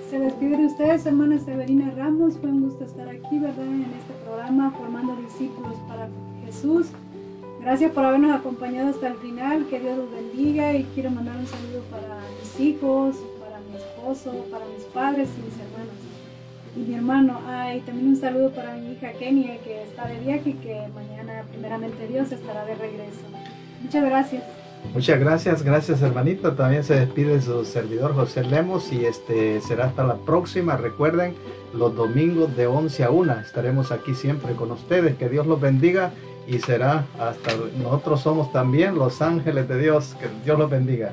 Se despide de ustedes, hermana Severina Ramos. Fue un gusto estar aquí, ¿verdad? En este programa, formando discípulos para Jesús. Gracias por habernos acompañado hasta el final. Que Dios los bendiga. Y quiero mandar un saludo para mis hijos, para mi esposo, para mis padres y mis. Y mi hermano. Ah, y también un saludo para mi hija Kenia, que está de viaje y que mañana, primeramente Dios, estará de regreso. Muchas gracias. Muchas gracias, gracias hermanita. También se despide su servidor José Lemos y este será hasta la próxima. Recuerden, los domingos de 11 a 1 estaremos aquí siempre con ustedes. Que Dios los bendiga y será hasta nosotros somos también los ángeles de Dios. Que Dios los bendiga.